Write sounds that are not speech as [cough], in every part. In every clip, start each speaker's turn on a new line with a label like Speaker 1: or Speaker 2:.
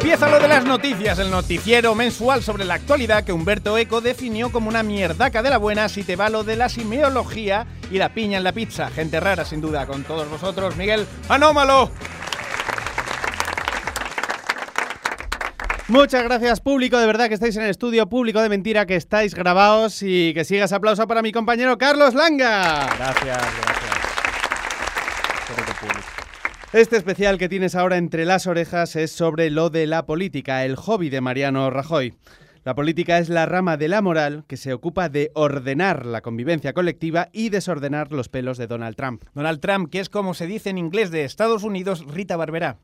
Speaker 1: Empieza lo de las noticias, el noticiero mensual sobre la actualidad que Humberto Eco definió como una mierdaca de la buena si te va lo de la simiología y la piña en la pizza. Gente rara, sin duda, con todos vosotros, Miguel Anómalo.
Speaker 2: Muchas gracias, público, de verdad que estáis en el estudio, público de mentira que estáis grabados y que sigas aplauso para mi compañero Carlos Langa.
Speaker 1: Gracias, gracias.
Speaker 2: Este especial que tienes ahora entre las orejas es sobre lo de la política, el hobby de Mariano Rajoy. La política es la rama de la moral que se ocupa de ordenar la convivencia colectiva y desordenar los pelos de Donald Trump.
Speaker 1: Donald Trump, que es como se dice en inglés de Estados Unidos, Rita Barberá.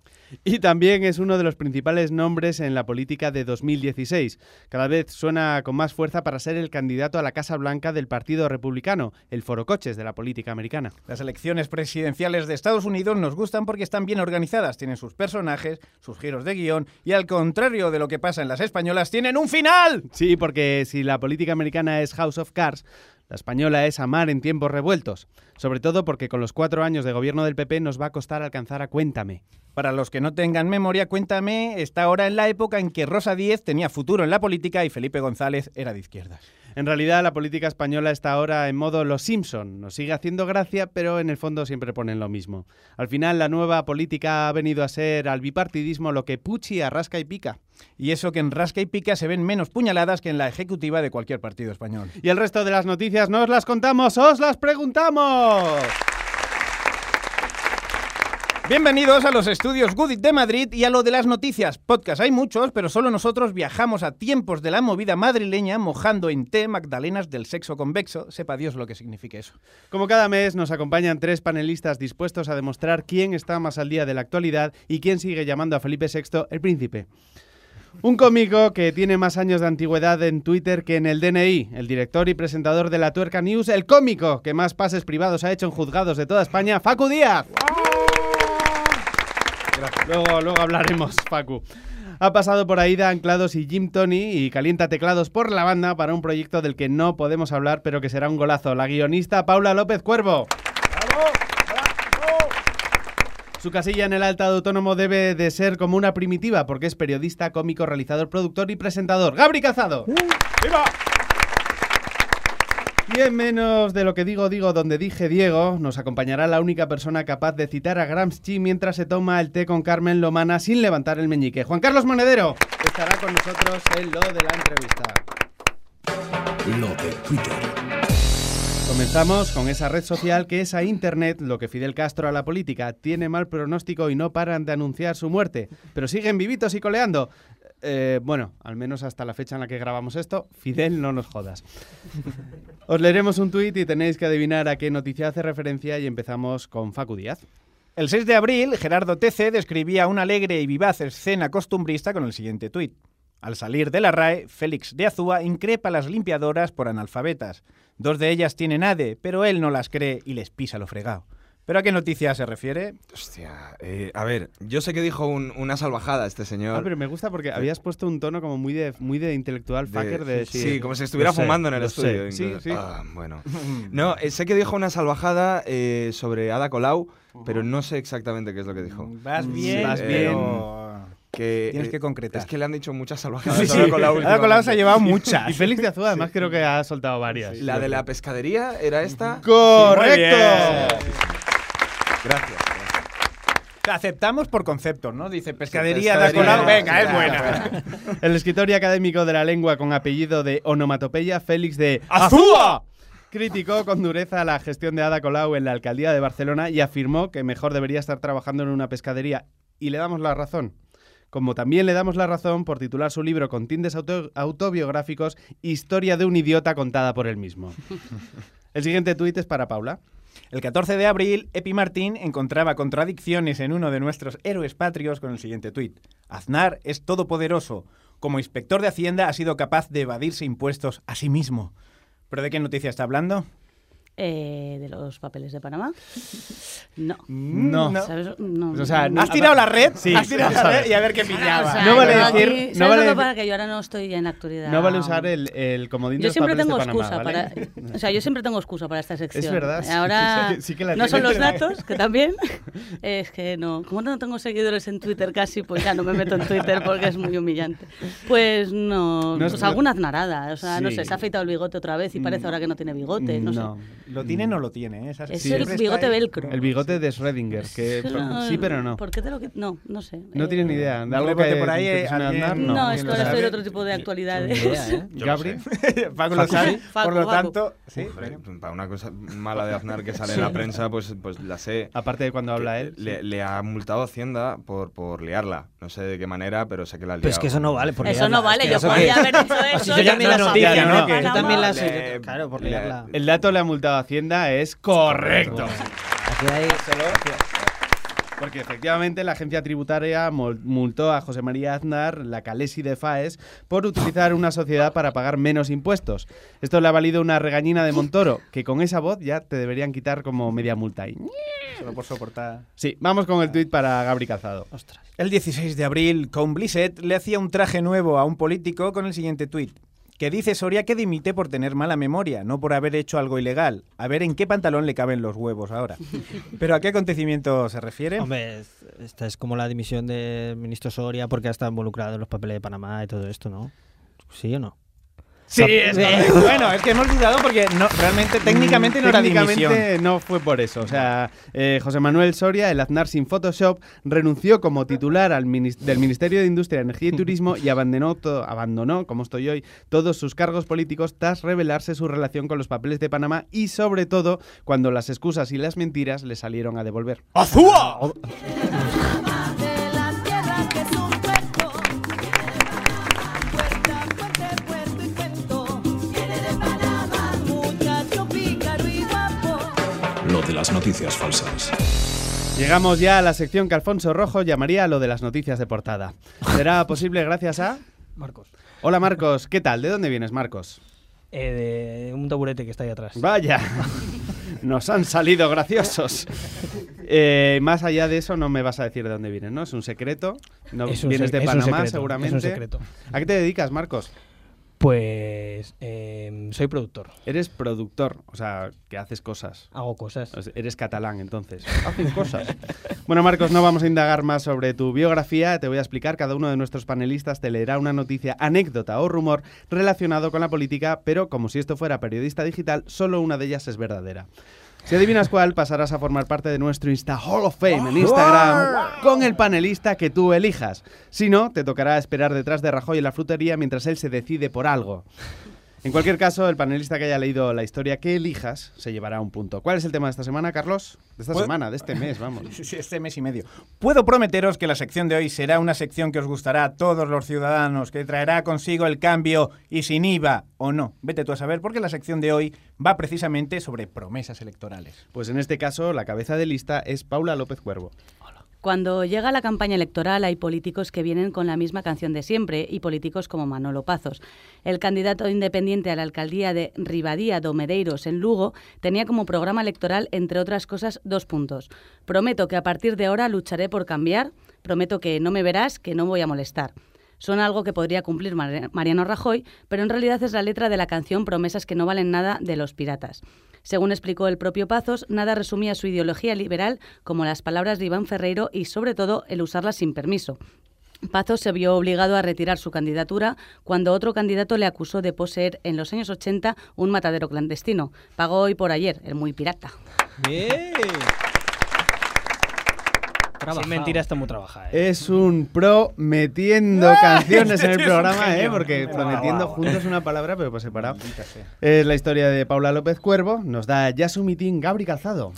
Speaker 2: Y también es uno de los principales nombres en la política de 2016. Cada vez suena con más fuerza para ser el candidato a la Casa Blanca del Partido Republicano, el forocoches de la política americana.
Speaker 1: Las elecciones presidenciales de Estados Unidos nos gustan porque están bien organizadas, tienen sus personajes, sus giros de guion y al contrario de lo que pasa en las españolas, tienen un final.
Speaker 2: Sí, porque si la política americana es House of Cards, la española es amar en tiempos revueltos, sobre todo porque con los cuatro años de gobierno del PP nos va a costar alcanzar a Cuéntame.
Speaker 1: Para los que no tengan memoria, Cuéntame está ahora en la época en que Rosa Díez tenía futuro en la política y Felipe González era de izquierdas.
Speaker 2: En realidad, la política española está ahora en modo Los Simpson. Nos sigue haciendo gracia, pero en el fondo siempre ponen lo mismo. Al final, la nueva política ha venido a ser al bipartidismo lo que Pucci a rasca y pica.
Speaker 1: Y eso que en rasca y pica se ven menos puñaladas que en la ejecutiva de cualquier partido español.
Speaker 2: Y el resto de las noticias no os las contamos, os las preguntamos.
Speaker 1: Bienvenidos a los estudios Goodit de Madrid y a lo de las noticias. Podcast hay muchos, pero solo nosotros viajamos a tiempos de la movida madrileña mojando en té magdalenas del sexo convexo. Sepa Dios lo que signifique eso.
Speaker 2: Como cada mes nos acompañan tres panelistas dispuestos a demostrar quién está más al día de la actualidad y quién sigue llamando a Felipe VI el príncipe. Un cómico que tiene más años de antigüedad en Twitter que en el DNI, el director y presentador de la Tuerca News, el cómico que más pases privados ha hecho en juzgados de toda España, Facu Díaz. Luego, luego hablaremos, Facu. Ha pasado por ahí de Anclados y Jim Tony y calienta teclados por la banda para un proyecto del que no podemos hablar, pero que será un golazo. La guionista Paula López Cuervo. Su casilla en el alta de autónomo debe de ser como una primitiva, porque es periodista, cómico, realizador, productor y presentador. ¡Gabri Cazado!
Speaker 1: ¡Viva!
Speaker 2: Y en menos de lo que digo, digo donde dije Diego, nos acompañará la única persona capaz de citar a Gramsci mientras se toma el té con Carmen Lomana sin levantar el meñique. Juan Carlos Monedero estará con nosotros en lo de la entrevista.
Speaker 3: Lo de Twitter.
Speaker 2: Comenzamos con esa red social que es a Internet lo que Fidel Castro a la política. Tiene mal pronóstico y no paran de anunciar su muerte, pero siguen vivitos y coleando. Eh, bueno, al menos hasta la fecha en la que grabamos esto, Fidel, no nos jodas. Os leeremos un tuit y tenéis que adivinar a qué noticia hace referencia y empezamos con Facu Díaz.
Speaker 1: El 6 de abril, Gerardo TC describía una alegre y vivaz escena costumbrista con el siguiente tuit. Al salir de la RAE, Félix de Azúa increpa a las limpiadoras por analfabetas. Dos de ellas tienen ADE, pero él no las cree y les pisa lo fregado. ¿Pero a qué noticia se refiere?
Speaker 4: Hostia, eh, a ver, yo sé que dijo un- una salvajada este señor.
Speaker 2: Ah, pero me gusta porque habías puesto un tono como muy de, muy de intelectual
Speaker 4: de-
Speaker 2: fucker de
Speaker 4: sí,
Speaker 2: decir,
Speaker 4: como si estuviera
Speaker 2: "Lo sé,
Speaker 4: fumando en el
Speaker 2: lo
Speaker 4: estudio.
Speaker 2: sé". Sí,
Speaker 4: incluso.
Speaker 2: sí.
Speaker 4: Ah, bueno. No, eh, sé que dijo una salvajada eh, sobre Ada Colau, pero no sé exactamente qué es lo que dijo.
Speaker 1: Vas bien,
Speaker 2: vas
Speaker 1: pero-
Speaker 2: bien.
Speaker 4: Que,
Speaker 1: Tienes
Speaker 4: eh,
Speaker 1: que concretar.
Speaker 4: Es que le han dicho muchas [laughs] salvajadas
Speaker 1: Sí,
Speaker 4: a Ada Colau.
Speaker 1: Ada Colau se ha
Speaker 4: últimamente.
Speaker 1: llevado muchas. [laughs]
Speaker 2: Y Félix de Azúa además creo que ha soltado varias.
Speaker 4: La de la pescadería era esta.
Speaker 2: ¡Correcto!
Speaker 4: Gracias.
Speaker 1: Aceptamos por conceptos, ¿no? Dice pescadería, colado. Venga, es buena.
Speaker 2: El escritor y académico de la lengua con apellido de onomatopeya, Félix de
Speaker 1: ¡Azúa!
Speaker 2: criticó con dureza la gestión de Ada Colau en la alcaldía de Barcelona y afirmó que mejor debería estar trabajando en una pescadería. Y le damos la razón. Como también le damos la razón por titular su libro con tintes auto- autobiográficos Historia de un idiota contada por él mismo. El siguiente tuit es para Paula.
Speaker 1: El 14 de abril, Epi Martín encontraba contradicciones en uno de nuestros héroes patrios con el siguiente tuit. Aznar es todopoderoso. Como inspector de Hacienda ha sido capaz de evadirse impuestos a sí mismo. ¿Pero de qué noticia está hablando?
Speaker 5: Eh, de los papeles de Panamá. No.
Speaker 2: No.
Speaker 5: ¿Sabes? No.
Speaker 2: O sea,
Speaker 5: no.
Speaker 1: ¿Has tirado la red?
Speaker 2: Sí,
Speaker 1: Has tirado la
Speaker 2: eso
Speaker 1: red
Speaker 2: es.
Speaker 1: y a ver qué
Speaker 5: O
Speaker 1: pillaba.
Speaker 5: sea,
Speaker 2: No vale decir-
Speaker 5: aquí-
Speaker 2: no
Speaker 5: ¿sabes
Speaker 2: vale
Speaker 5: lo que
Speaker 2: decir-
Speaker 5: pasa? Que yo ahora no estoy en actualidad.
Speaker 2: No vale usar el, el comodín de
Speaker 5: Yo
Speaker 2: los
Speaker 5: siempre
Speaker 2: papeles
Speaker 5: tengo
Speaker 2: de Panamá,
Speaker 5: excusa
Speaker 2: ¿vale?
Speaker 5: para. O sea, yo siempre tengo excusa para esta sección.
Speaker 2: verdad, sí,
Speaker 5: Ahora
Speaker 2: sí que- sí que la
Speaker 5: no son los datos, que también. Es que no. Como no tengo seguidores en Twitter casi, pues ya no me meto en Twitter porque es muy humillante. Pues no.
Speaker 2: No es-
Speaker 5: pues alguna aznarada. O sea, no sé, se ha afeitado el bigote otra vez y parece ahora que no tiene bigote. No, sé.
Speaker 1: ¿Lo tiene o no lo tiene? ¿eh? Esa-
Speaker 5: Es
Speaker 1: siempre
Speaker 5: el bigote velcro.
Speaker 2: El bigote de Schrödinger, que [laughs] sí, pero no.
Speaker 5: ¿Por qué te lo qui- No, no sé.
Speaker 2: No
Speaker 5: Eh,
Speaker 2: tienes ni idea. ¿De
Speaker 1: no
Speaker 2: algo
Speaker 1: que
Speaker 2: que
Speaker 1: por ahí,
Speaker 2: que
Speaker 1: eh,
Speaker 2: andar?
Speaker 5: No,
Speaker 2: No,
Speaker 5: es que ahora estoy en otro tipo de actualidades.
Speaker 3: Idea, ¿eh? [laughs]
Speaker 2: Gabri. [laughs]
Speaker 1: Paco lo sabe. Por lo tanto, sí.
Speaker 4: Hombre, para una cosa mala de Aznar que sale en la prensa, pues, pues la sé.
Speaker 2: Aparte de cuando habla
Speaker 4: Que
Speaker 2: él.
Speaker 4: Le, le ha multado Hacienda por, por liarla. No sé de qué manera, pero sé que la ha liado.
Speaker 3: Pero es que eso no vale. Por
Speaker 5: Eso no vale,
Speaker 3: que
Speaker 5: yo podría
Speaker 3: que-
Speaker 5: haber hecho eso.
Speaker 3: yo también la
Speaker 5: no
Speaker 3: noticia,
Speaker 5: sabía
Speaker 2: ¿no?
Speaker 5: que
Speaker 2: Que
Speaker 3: Yo también la sé. Claro, por liarla.
Speaker 2: El dato le ha multado Hacienda es correcto.
Speaker 3: Aquí hay-
Speaker 2: Porque efectivamente la agencia tributaria multó a José María Aznar, la Calesi de FAES, por utilizar una sociedad para pagar menos impuestos. Esto le ha valido una regañina de Montoro, que con esa voz ya te deberían quitar como media multa ahí.
Speaker 1: Solo por soportar.
Speaker 2: Sí, vamos con el tuit para Gabri Calzado.
Speaker 3: Ostras.
Speaker 1: El 16 de abril, con Blissett le hacía un traje nuevo a un político con el siguiente tuit. Que dice Soria que dimite por tener mala memoria, no por haber hecho algo ilegal. A ver en qué pantalón le caben los huevos ahora. [laughs] ¿Pero a qué acontecimiento se refiere?
Speaker 3: Hombre, es- esta es como la dimisión del ministro Soria porque ha estado involucrado en los papeles de Panamá y todo esto, ¿no? ¿Sí o no?
Speaker 1: Sí, es correcto. Bueno, es que hemos dudado porque no, realmente técnicamente no era dimisión.
Speaker 2: Técnicamente no fue por eso. O sea, eh, José Manuel Soria, el Aznar sin Photoshop, renunció como titular al del Ministerio de Industria, Energía y Turismo y abandonó, abandonó, como estoy hoy, todos sus cargos políticos tras revelarse su relación con los papeles de Panamá y, sobre todo, cuando las excusas y las mentiras le salieron a devolver.
Speaker 1: ¡Azúa!
Speaker 3: Lo de las noticias falsas.
Speaker 2: Llegamos ya a la sección que Alfonso Rojo llamaría lo de las noticias de portada. ¿Será [laughs] posible gracias a...?
Speaker 6: Marcos.
Speaker 2: Hola Marcos, ¿qué tal? ¿De dónde vienes Marcos?
Speaker 6: Eh, de un taburete que está ahí atrás.
Speaker 2: Vaya, [laughs] nos han salido graciosos. Eh, más allá de eso, no me vas a decir de dónde vienes, ¿no? Es un secreto. No,
Speaker 6: Es un
Speaker 2: vienes
Speaker 6: sec-
Speaker 2: de
Speaker 6: es un
Speaker 2: Panamá,
Speaker 6: secreto,
Speaker 2: seguramente.
Speaker 6: Es un secreto.
Speaker 2: ¿A qué te dedicas, Marcos?
Speaker 6: Pues eh, soy productor.
Speaker 2: Eres productor, o sea, que haces cosas.
Speaker 6: Hago cosas.
Speaker 2: Eres catalán, entonces. Haces cosas. [laughs] Bueno, Marcos, no vamos a indagar más sobre tu biografía. Te voy a explicar. Cada uno de nuestros panelistas te leerá una noticia, anécdota o rumor relacionado con la política, pero como si esto fuera periodista digital, solo una de ellas es verdadera. Si adivinas cuál, pasarás a formar parte de nuestro Insta Hall of Fame en Instagram con el panelista que tú elijas. Si no, te tocará esperar detrás de Rajoy en la frutería mientras él se decide por algo. En cualquier caso, el panelista que haya leído la historia que elijas se llevará un punto. ¿Cuál es el tema de esta semana, Carlos? De esta semana, de este mes, vamos. [laughs]
Speaker 1: Sí, sí, Este mes y medio. Puedo prometeros que la sección de hoy será una sección que os gustará a todos los ciudadanos, que traerá consigo el cambio y sin IVA o no. Vete tú a saber, porque la sección de hoy va precisamente sobre promesas electorales.
Speaker 2: Pues en este caso, la cabeza de lista es Paula López Cuervo.
Speaker 5: Cuando llega la campaña electoral hay políticos que vienen con la misma canción de siempre y políticos como Manolo Pazos. El candidato independiente a la alcaldía de Ribadía do Medeiros en Lugo tenía como programa electoral, entre otras cosas, dos puntos. Prometo que a partir de ahora lucharé por cambiar, prometo que no me verás, que no voy a molestar. Suena algo que podría cumplir Mar- Mariano Rajoy, pero en realidad es la letra de la canción Promesas que no valen nada de los piratas. Según explicó el propio Pazos, nada resumía su ideología liberal como las palabras de Iván Ferreiro y, sobre todo, el usarlas sin permiso. Pazos se vio obligado a retirar su candidatura cuando otro candidato le acusó de poseer en los años 80 un matadero clandestino. Pagó hoy por ayer, el muy pirata.
Speaker 6: Bien. Sin mentira está muy trabajada. ¿eh?
Speaker 2: Es un pro metiendo [laughs] canciones en el programa, ¿eh? Porque prometiendo juntos una palabra, pero por separado. Es la historia de Paula López Cuervo. Nos da ya su mitin Gabri Calzado.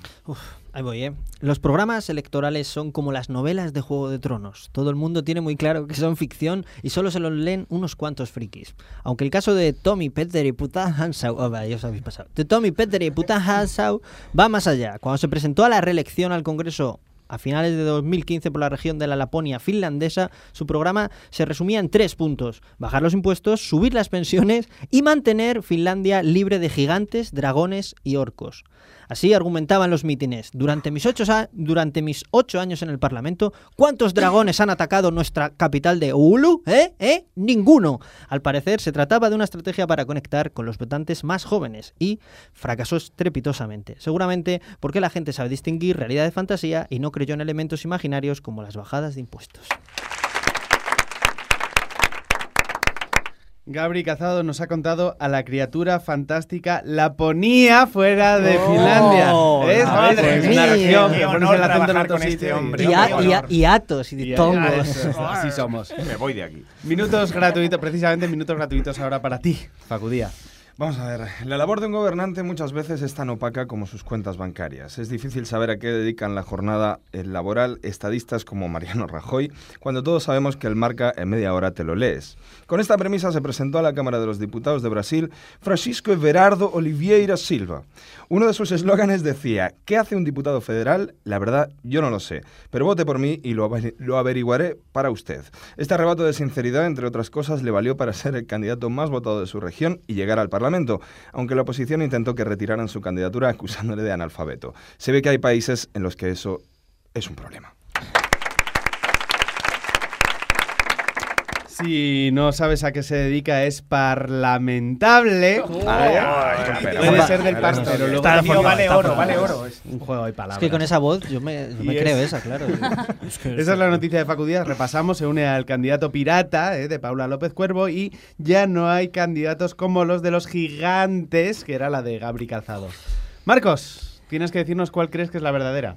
Speaker 3: Ahí voy, ¿eh? Los programas electorales son como las novelas de Juego de Tronos. Todo el mundo tiene muy claro que son ficción y solo se los leen unos cuantos frikis. Aunque el caso de Tommy, Peter y Puta Hansau, oh, vaya, ya os habéis pasado. De Tommy, Peter y Puta Hansau va más allá. Cuando se presentó a la reelección al Congreso a finales de 2015 por la región de la Laponia finlandesa, su programa se resumía en tres puntos. Bajar los impuestos, subir las pensiones y mantener Finlandia libre de gigantes, dragones y orcos. Así argumentaban los mítines. Durante mis, ocho, durante mis ocho años en el Parlamento, ¿cuántos dragones han atacado nuestra capital de Oulu? ¿Eh? ¿Eh? Ninguno. Al parecer, se trataba de una estrategia para conectar con los votantes más jóvenes y fracasó estrepitosamente. Seguramente porque la gente sabe distinguir realidad de fantasía y no creyó en elementos imaginarios como las bajadas de impuestos.
Speaker 2: Gabri Cazado nos ha contado a la criatura fantástica Laponia fuera de Finlandia. ¿Ves?
Speaker 3: madre.
Speaker 2: Es una región que pones
Speaker 1: honor
Speaker 2: el acento en
Speaker 1: con este hombre.
Speaker 3: Y, a- y a- y atos y
Speaker 2: Y-
Speaker 3: de tongos. [laughs]
Speaker 2: eso, así somos.
Speaker 4: Me voy de aquí.
Speaker 2: Minutos gratuitos, precisamente minutos gratuitos ahora para ti, Facudía.
Speaker 4: Vamos a ver, la labor de un gobernante muchas veces es tan opaca como sus cuentas bancarias. Es difícil saber a qué dedican la jornada eh, laboral estadistas como Mariano Rajoy, cuando todos sabemos que el marca en media hora te lo lees. Con esta premisa se presentó a la Cámara de los Diputados de Brasil Francisco Everardo Oliveira Silva. Uno de sus eslóganes decía, ¿qué hace un diputado federal? La verdad, yo no lo sé, pero vote por mí y lo, lo averiguaré para usted. Este arrebato de sinceridad, entre otras cosas, le valió para ser el candidato más votado de su región y llegar al Parlamento, aunque la oposición intentó que retiraran su candidatura acusándole de analfabeto. Se ve que hay países en los que eso es un problema.
Speaker 2: Si no sabes a qué se dedica, es parlamentable. Puede ser del par, pero luego
Speaker 1: Está vale
Speaker 2: está
Speaker 1: oro, vale oro. Es-
Speaker 2: Un juego de
Speaker 3: Es
Speaker 2: palabras.
Speaker 3: que con esa voz yo me, yo [laughs] me
Speaker 2: Y
Speaker 3: creo
Speaker 2: es-
Speaker 3: esa, claro. [laughs]
Speaker 2: Esa es la noticia de Facu Díaz. Repasamos, se une al candidato pirata eh, de Paula López Cuervo y ya no hay candidatos como los de los gigantes, que era la de Gabri Calzado. Marcos, tienes que decirnos cuál crees que es la verdadera.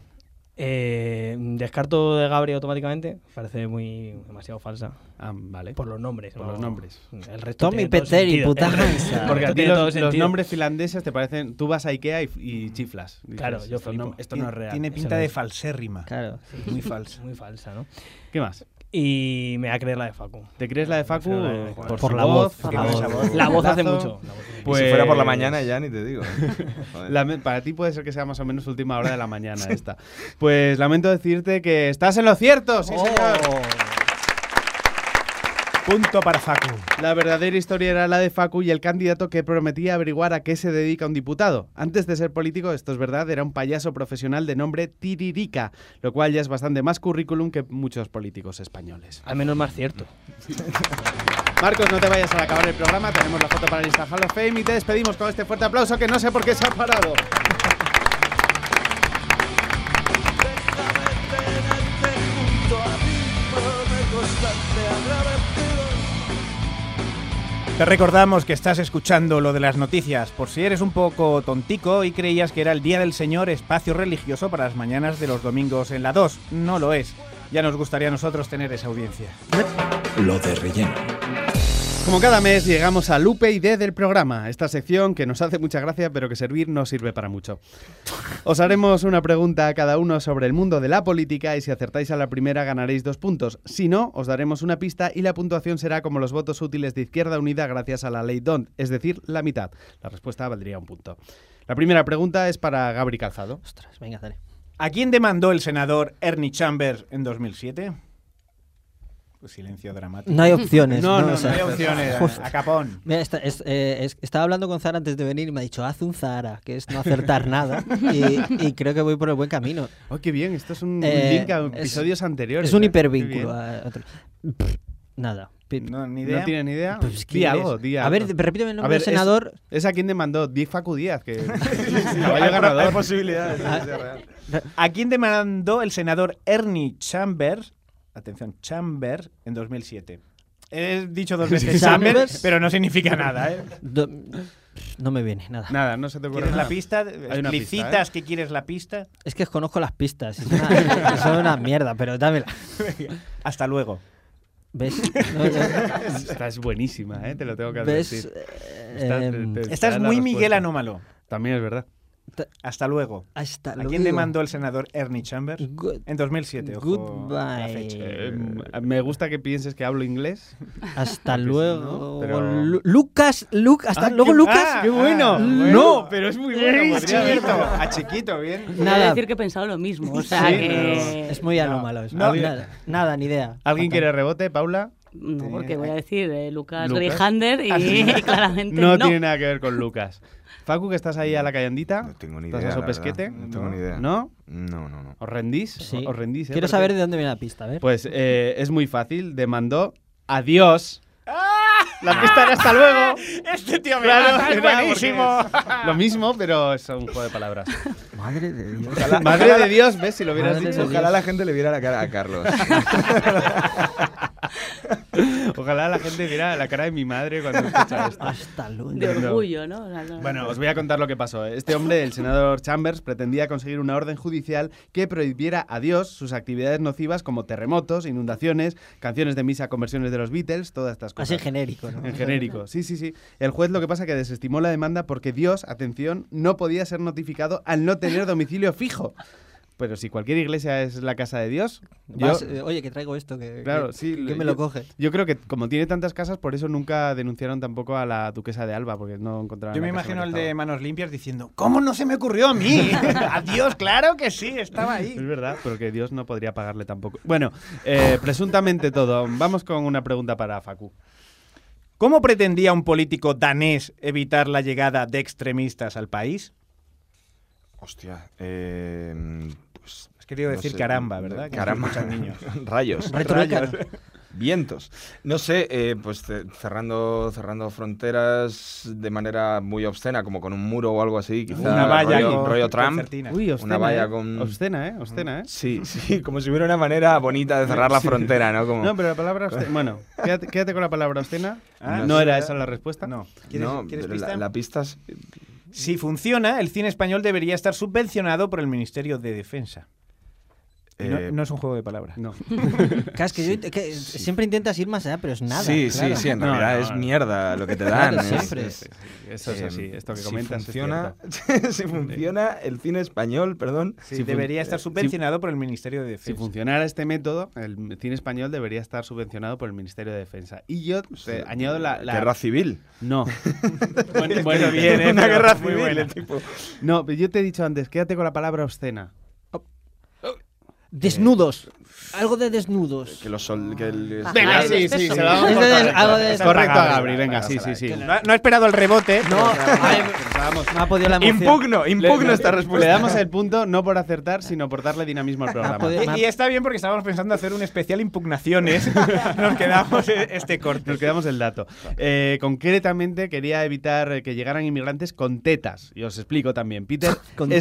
Speaker 6: Eh, descarto de Gabri automáticamente. Parece muy demasiado falsa.
Speaker 2: Ah, vale.
Speaker 6: Por los nombres.
Speaker 2: Por
Speaker 6: no-
Speaker 2: los nombres.
Speaker 6: El resto
Speaker 3: Tommy
Speaker 6: tiene todo
Speaker 3: Peter y
Speaker 6: sentido.
Speaker 3: puta Hansa.
Speaker 2: Porque a ti los, nombres finlandeses te parecen. Tú vas a Ikea y, y chiflas. Dices,
Speaker 6: Claro, yo
Speaker 2: esto
Speaker 6: flipo.
Speaker 2: no, esto no es real.
Speaker 1: Tiene pinta de falsérrima.
Speaker 3: Claro.
Speaker 1: Muy falsa. [laughs]
Speaker 6: Muy falsa, ¿no?
Speaker 2: ¿Qué más?
Speaker 6: Y me va a creer la de Facu.
Speaker 2: ¿Te crees la de Facu?
Speaker 6: La
Speaker 2: Por,
Speaker 3: Por la voz,
Speaker 2: por
Speaker 3: la voz.
Speaker 6: La voz hace mucho. la voz hace
Speaker 2: Pues-
Speaker 4: Y si fuera por la mañana ya ni te digo. [laughs]
Speaker 2: Lame- para ti puede ser que sea más o menos última hora de la mañana esta. Pues lamento decirte que estás en lo cierto, sí señor.
Speaker 1: Punto para Facu.
Speaker 2: La verdadera historia era la de Facu y el candidato que prometía averiguar a qué se dedica un diputado. Antes de ser político, esto es verdad, era un payaso profesional de nombre Tiririca, lo cual ya es bastante más currículum que muchos políticos españoles.
Speaker 6: Al menos más cierto.
Speaker 2: Marcos, no te vayas al acabar el programa, tenemos la foto para el Insta Hall of Fame y te despedimos con este fuerte aplauso que no sé por qué se ha parado.
Speaker 1: Te recordamos que estás escuchando lo de las noticias, por si eres un poco tontico y creías que era el Día del Señor espacio religioso para las mañanas de los domingos en la 2. No lo es. Ya nos gustaría a nosotros tener esa audiencia.
Speaker 7: Lo de relleno.
Speaker 2: Como cada mes llegamos al UPyD del programa, esta sección que nos hace mucha gracia pero que servir no sirve para mucho. Os haremos una pregunta a cada uno sobre el mundo de la política y si acertáis a la primera ganaréis dos puntos. Si no, os daremos una pista y la puntuación será como los votos útiles de Izquierda Unida gracias a la ley DONT, es decir, la mitad. La respuesta valdría un punto. La primera pregunta es para Gabri Calzado.
Speaker 3: Ostras, venga, dale.
Speaker 1: ¿A quién demandó el senador Ernie Chambers en 2007? Silencio dramático.
Speaker 3: No hay opciones. [laughs]
Speaker 2: No, no,
Speaker 3: O sea,
Speaker 1: No hay opciones. [laughs] A capón.
Speaker 3: Mira, esta- es- eh, es- estaba hablando con Zara antes de venir y me ha dicho, haz un Zara, que es no acertar nada. [laughs] Y, y creo que voy por el buen camino.
Speaker 2: Oh, qué bien, esto es un, un
Speaker 3: Eh,
Speaker 2: link a
Speaker 3: es-
Speaker 2: episodios anteriores.
Speaker 3: Es un
Speaker 2: ¿eh?
Speaker 3: hipervínculo. A otro. Pff, Nada.
Speaker 1: No, ni
Speaker 2: ¿No
Speaker 1: idea.
Speaker 2: tiene ni idea?
Speaker 3: Pues,
Speaker 2: di
Speaker 3: ¿quién
Speaker 2: algo,
Speaker 3: es? A ver, repíteme el
Speaker 2: A
Speaker 3: nombre
Speaker 2: ver,
Speaker 3: del senador.
Speaker 2: Es, es a quien demandó Di Facu Díaz, que
Speaker 1: Hay-
Speaker 2: caballo ganador.
Speaker 1: hay posibilidades sea real. ¿A quién demandó el senador Ernie Chambers? Atención, Chambers en 2007. He dicho dos [laughs] veces
Speaker 3: Chambers.
Speaker 1: Chambers, pero no significa nada, ¿eh?
Speaker 3: Do- No me viene nada.
Speaker 2: Nada, no se te ocurre
Speaker 1: ¿Quieres la
Speaker 2: nada.
Speaker 1: pista?
Speaker 2: Una pista,
Speaker 1: ¿Explicitas que quieres la pista?
Speaker 3: Es que conozco las pistas. Es una, son una mierda, pero dámela. [laughs]
Speaker 1: Hasta luego.
Speaker 3: ¿Ves? No, [laughs] no,
Speaker 2: Esta es buenísima, ¿eh? te lo tengo que
Speaker 3: ¿Ves?
Speaker 2: advertir.
Speaker 3: Eh,
Speaker 2: Esta-
Speaker 3: em,
Speaker 2: te- te-
Speaker 1: Esta
Speaker 2: te
Speaker 1: es
Speaker 2: la
Speaker 1: muy Miguel
Speaker 2: respuesta.
Speaker 1: Anómalo.
Speaker 2: También es verdad.
Speaker 1: Hasta luego.
Speaker 3: Hasta
Speaker 1: ¿A
Speaker 3: luego.
Speaker 1: quién demandó el senador Ernie Chambers?
Speaker 3: Good-
Speaker 1: En 2007, ojo la
Speaker 3: Goodbye.
Speaker 1: fecha.
Speaker 2: Eh, me gusta que pienses que hablo inglés.
Speaker 3: Hasta [laughs] luego.
Speaker 2: ¿no? Pero-
Speaker 3: Lu- Lucas, Luc- hasta
Speaker 2: Ah,
Speaker 3: luego
Speaker 2: qué-
Speaker 3: Lucas.
Speaker 2: ah, qué bueno.
Speaker 1: Ah,
Speaker 2: No, pero es muy bueno.
Speaker 1: Chiquito, a chiquito, bien.
Speaker 3: Nada.
Speaker 5: decir que he pensado lo mismo. O sea
Speaker 2: Sí,
Speaker 5: que.
Speaker 3: Es muy a lo
Speaker 1: No,
Speaker 3: malo eso.
Speaker 1: no.
Speaker 3: nada, nada, ni idea.
Speaker 2: ¿Alguien
Speaker 3: Fatal.
Speaker 2: quiere rebote, Paula?
Speaker 5: No, porque voy a decir eh, Lucas,
Speaker 2: Lucas.
Speaker 5: Grijander y, [laughs] y [laughs] claramente
Speaker 2: No,
Speaker 5: no.
Speaker 2: tiene nada que ver con Lucas. Facu, que estás ahí a la callandita.
Speaker 4: No tengo ni
Speaker 2: ¿Estás
Speaker 4: idea.
Speaker 2: a su
Speaker 4: la verdad.
Speaker 2: pesquete?
Speaker 4: No tengo ni idea.
Speaker 2: ¿No?
Speaker 4: No, no, no.
Speaker 2: ¿Os rendís?
Speaker 3: Sí.
Speaker 2: ¿Os rendís? eh?
Speaker 3: Quiero
Speaker 2: Porque-
Speaker 3: saber de dónde viene la pista, a ver.
Speaker 2: Pues eh, es muy fácil. Demandó a Dios.
Speaker 3: ¡Ah!
Speaker 2: La pista era hasta luego. [laughs]
Speaker 1: Este tío me
Speaker 2: Claro,
Speaker 1: mata, es buenísimo.
Speaker 2: es Lo mismo, pero es un juego de palabras. [laughs]
Speaker 3: Madre de Dios.
Speaker 2: Madre de Dios, ¿ves? Si lo hubieras
Speaker 3: Madre
Speaker 2: dicho.
Speaker 4: Ojalá la gente le viera la cara a Carlos. [laughs]
Speaker 2: Ojalá la gente viera la cara de mi madre cuando escucha [laughs] esto.
Speaker 3: Hasta luego.
Speaker 5: De orgullo, ¿no?
Speaker 2: Bueno, os voy a contar lo que pasó. Este hombre, el senador Chambers, pretendía conseguir una orden judicial que prohibiera a Dios sus actividades nocivas como terremotos, inundaciones, canciones de misa con versiones de los Beatles, todas estas cosas.
Speaker 3: Así en genérico, ¿no?
Speaker 2: En genérico, sí, sí, sí. El juez lo que pasa es que desestimó la demanda porque Dios, atención, no podía ser notificado al no tener domicilio fijo. Pero si cualquier iglesia es la casa de Dios, yo,
Speaker 3: Vas, eh, oye, que traigo esto, que,
Speaker 2: Claro,
Speaker 3: que-
Speaker 2: sí,
Speaker 3: que me
Speaker 2: yo-
Speaker 3: lo coge.
Speaker 2: yo creo que como tiene tantas casas, por eso nunca denunciaron tampoco a la duquesa de Alba, porque no encontraron
Speaker 1: Yo me imagino
Speaker 2: que
Speaker 1: de manos limpias diciendo, ¿cómo no se me ocurrió a mí? [laughs] [laughs] Adiós, claro que sí, estaba ahí.
Speaker 2: Es verdad, porque Dios no podría pagarle tampoco. Bueno, eh, presuntamente todo. Vamos con una pregunta para Facu.
Speaker 1: ¿Cómo pretendía un político danés evitar la llegada de extremistas al país?
Speaker 4: Hostia. Eh, pues,
Speaker 1: Has querido
Speaker 4: no
Speaker 1: decir
Speaker 4: sé,
Speaker 1: caramba, ¿verdad?
Speaker 4: Caramba.
Speaker 1: niños. [laughs]
Speaker 4: Rayos.
Speaker 3: Retruécano.
Speaker 4: Vientos. No sé, eh, pues ce- cerrando, cerrando fronteras de manera muy obscena, como con un muro o algo así, quizá
Speaker 1: Una valla
Speaker 4: rollo,
Speaker 1: con-
Speaker 4: rollo Trump.
Speaker 2: Uy, obscena,
Speaker 4: valla
Speaker 2: ¿eh?
Speaker 4: con-
Speaker 2: Obscena, ¿eh? Obscena, ¿eh?
Speaker 4: Sí, [laughs] sí, como si hubiera una manera bonita de cerrar la frontera, ¿no? Como,
Speaker 2: No, pero la palabra obscena... [laughs] Bueno, quédate, quédate con la palabra obscena.
Speaker 1: Ah,
Speaker 2: no era esa la respuesta.
Speaker 1: No. ¿Quieres,
Speaker 4: no,
Speaker 1: quieres
Speaker 4: pero la-
Speaker 1: pista?
Speaker 4: La, pista es-
Speaker 1: Si funciona, el cine español debería estar subvencionado por el Ministerio de Defensa. No,
Speaker 4: Eh,
Speaker 1: no es un juego de palabras.
Speaker 2: No. [laughs]
Speaker 3: Claro, es que yo siempre intentas ir más allá, pero es nada.
Speaker 4: sí,
Speaker 3: claro.
Speaker 4: sí, sí, en
Speaker 2: No,
Speaker 4: realidad
Speaker 2: no,
Speaker 4: es
Speaker 2: no.
Speaker 4: mierda lo que te
Speaker 3: Claro,
Speaker 4: dan. es-
Speaker 3: siempre.
Speaker 4: es-
Speaker 2: Eso es
Speaker 4: eh,
Speaker 2: así. Esto que
Speaker 4: si
Speaker 2: comentas
Speaker 4: funciona, [laughs] si funciona el cine español, perdón.
Speaker 1: Sí,
Speaker 2: Si
Speaker 1: debería estar
Speaker 2: eh,
Speaker 1: subvencionado por el Ministerio de
Speaker 2: Si
Speaker 1: Defensa.
Speaker 2: funcionara este método, el cine español debería estar subvencionado por el Ministerio de Defensa. Y yo te añado la... la-
Speaker 4: Guerra civil.
Speaker 2: No. [laughs] bueno, bueno, bien, ¿eh?
Speaker 4: Una guerra
Speaker 2: muy
Speaker 4: civil,
Speaker 2: buena.
Speaker 4: el tipo.
Speaker 2: No, pero yo te he dicho antes, quédate con la palabra obscena.
Speaker 3: Desnudos. Algo de desnudos.
Speaker 4: Que los sol, que el-
Speaker 5: Ah,
Speaker 2: Venga, sí, sí, se la vamos
Speaker 3: de-
Speaker 2: correcto.
Speaker 3: algo de-
Speaker 2: Correcto a
Speaker 1: Gabri,
Speaker 2: venga, sí, sí, sí.
Speaker 1: No, ha- no ha esperado el rebote.
Speaker 3: No, me ha podido la emoción.
Speaker 4: Impugno, impugno
Speaker 2: Le-
Speaker 4: esta respuesta.
Speaker 2: Le damos el punto no por acertar, sino por darle dinamismo al programa.
Speaker 3: podido-
Speaker 1: Y, y está bien porque estábamos pensando hacer un especial impugnaciones. [laughs] Nos quedamos este corte.
Speaker 2: Nos quedamos el dato. Eh, concretamente, quería evitar eh, que llegaran inmigrantes con tetas. Y os explico también. Peter.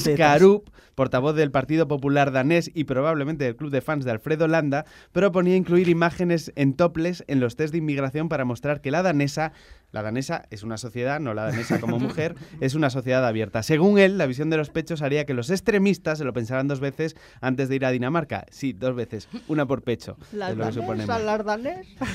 Speaker 2: Skarup, portavoz del Partido Popular danés y probablemente del club de fans de Alfredo Landa, proponía incluir imágenes en toples en los test de inmigración para mostrar que la danesa, la danesa es una sociedad, no la danesa como mujer, es una sociedad abierta. Según él, la visión de los pechos haría que los extremistas se lo pensaran dos veces antes de ir a Dinamarca. Sí, dos veces, una por pecho. es lo que suponemos.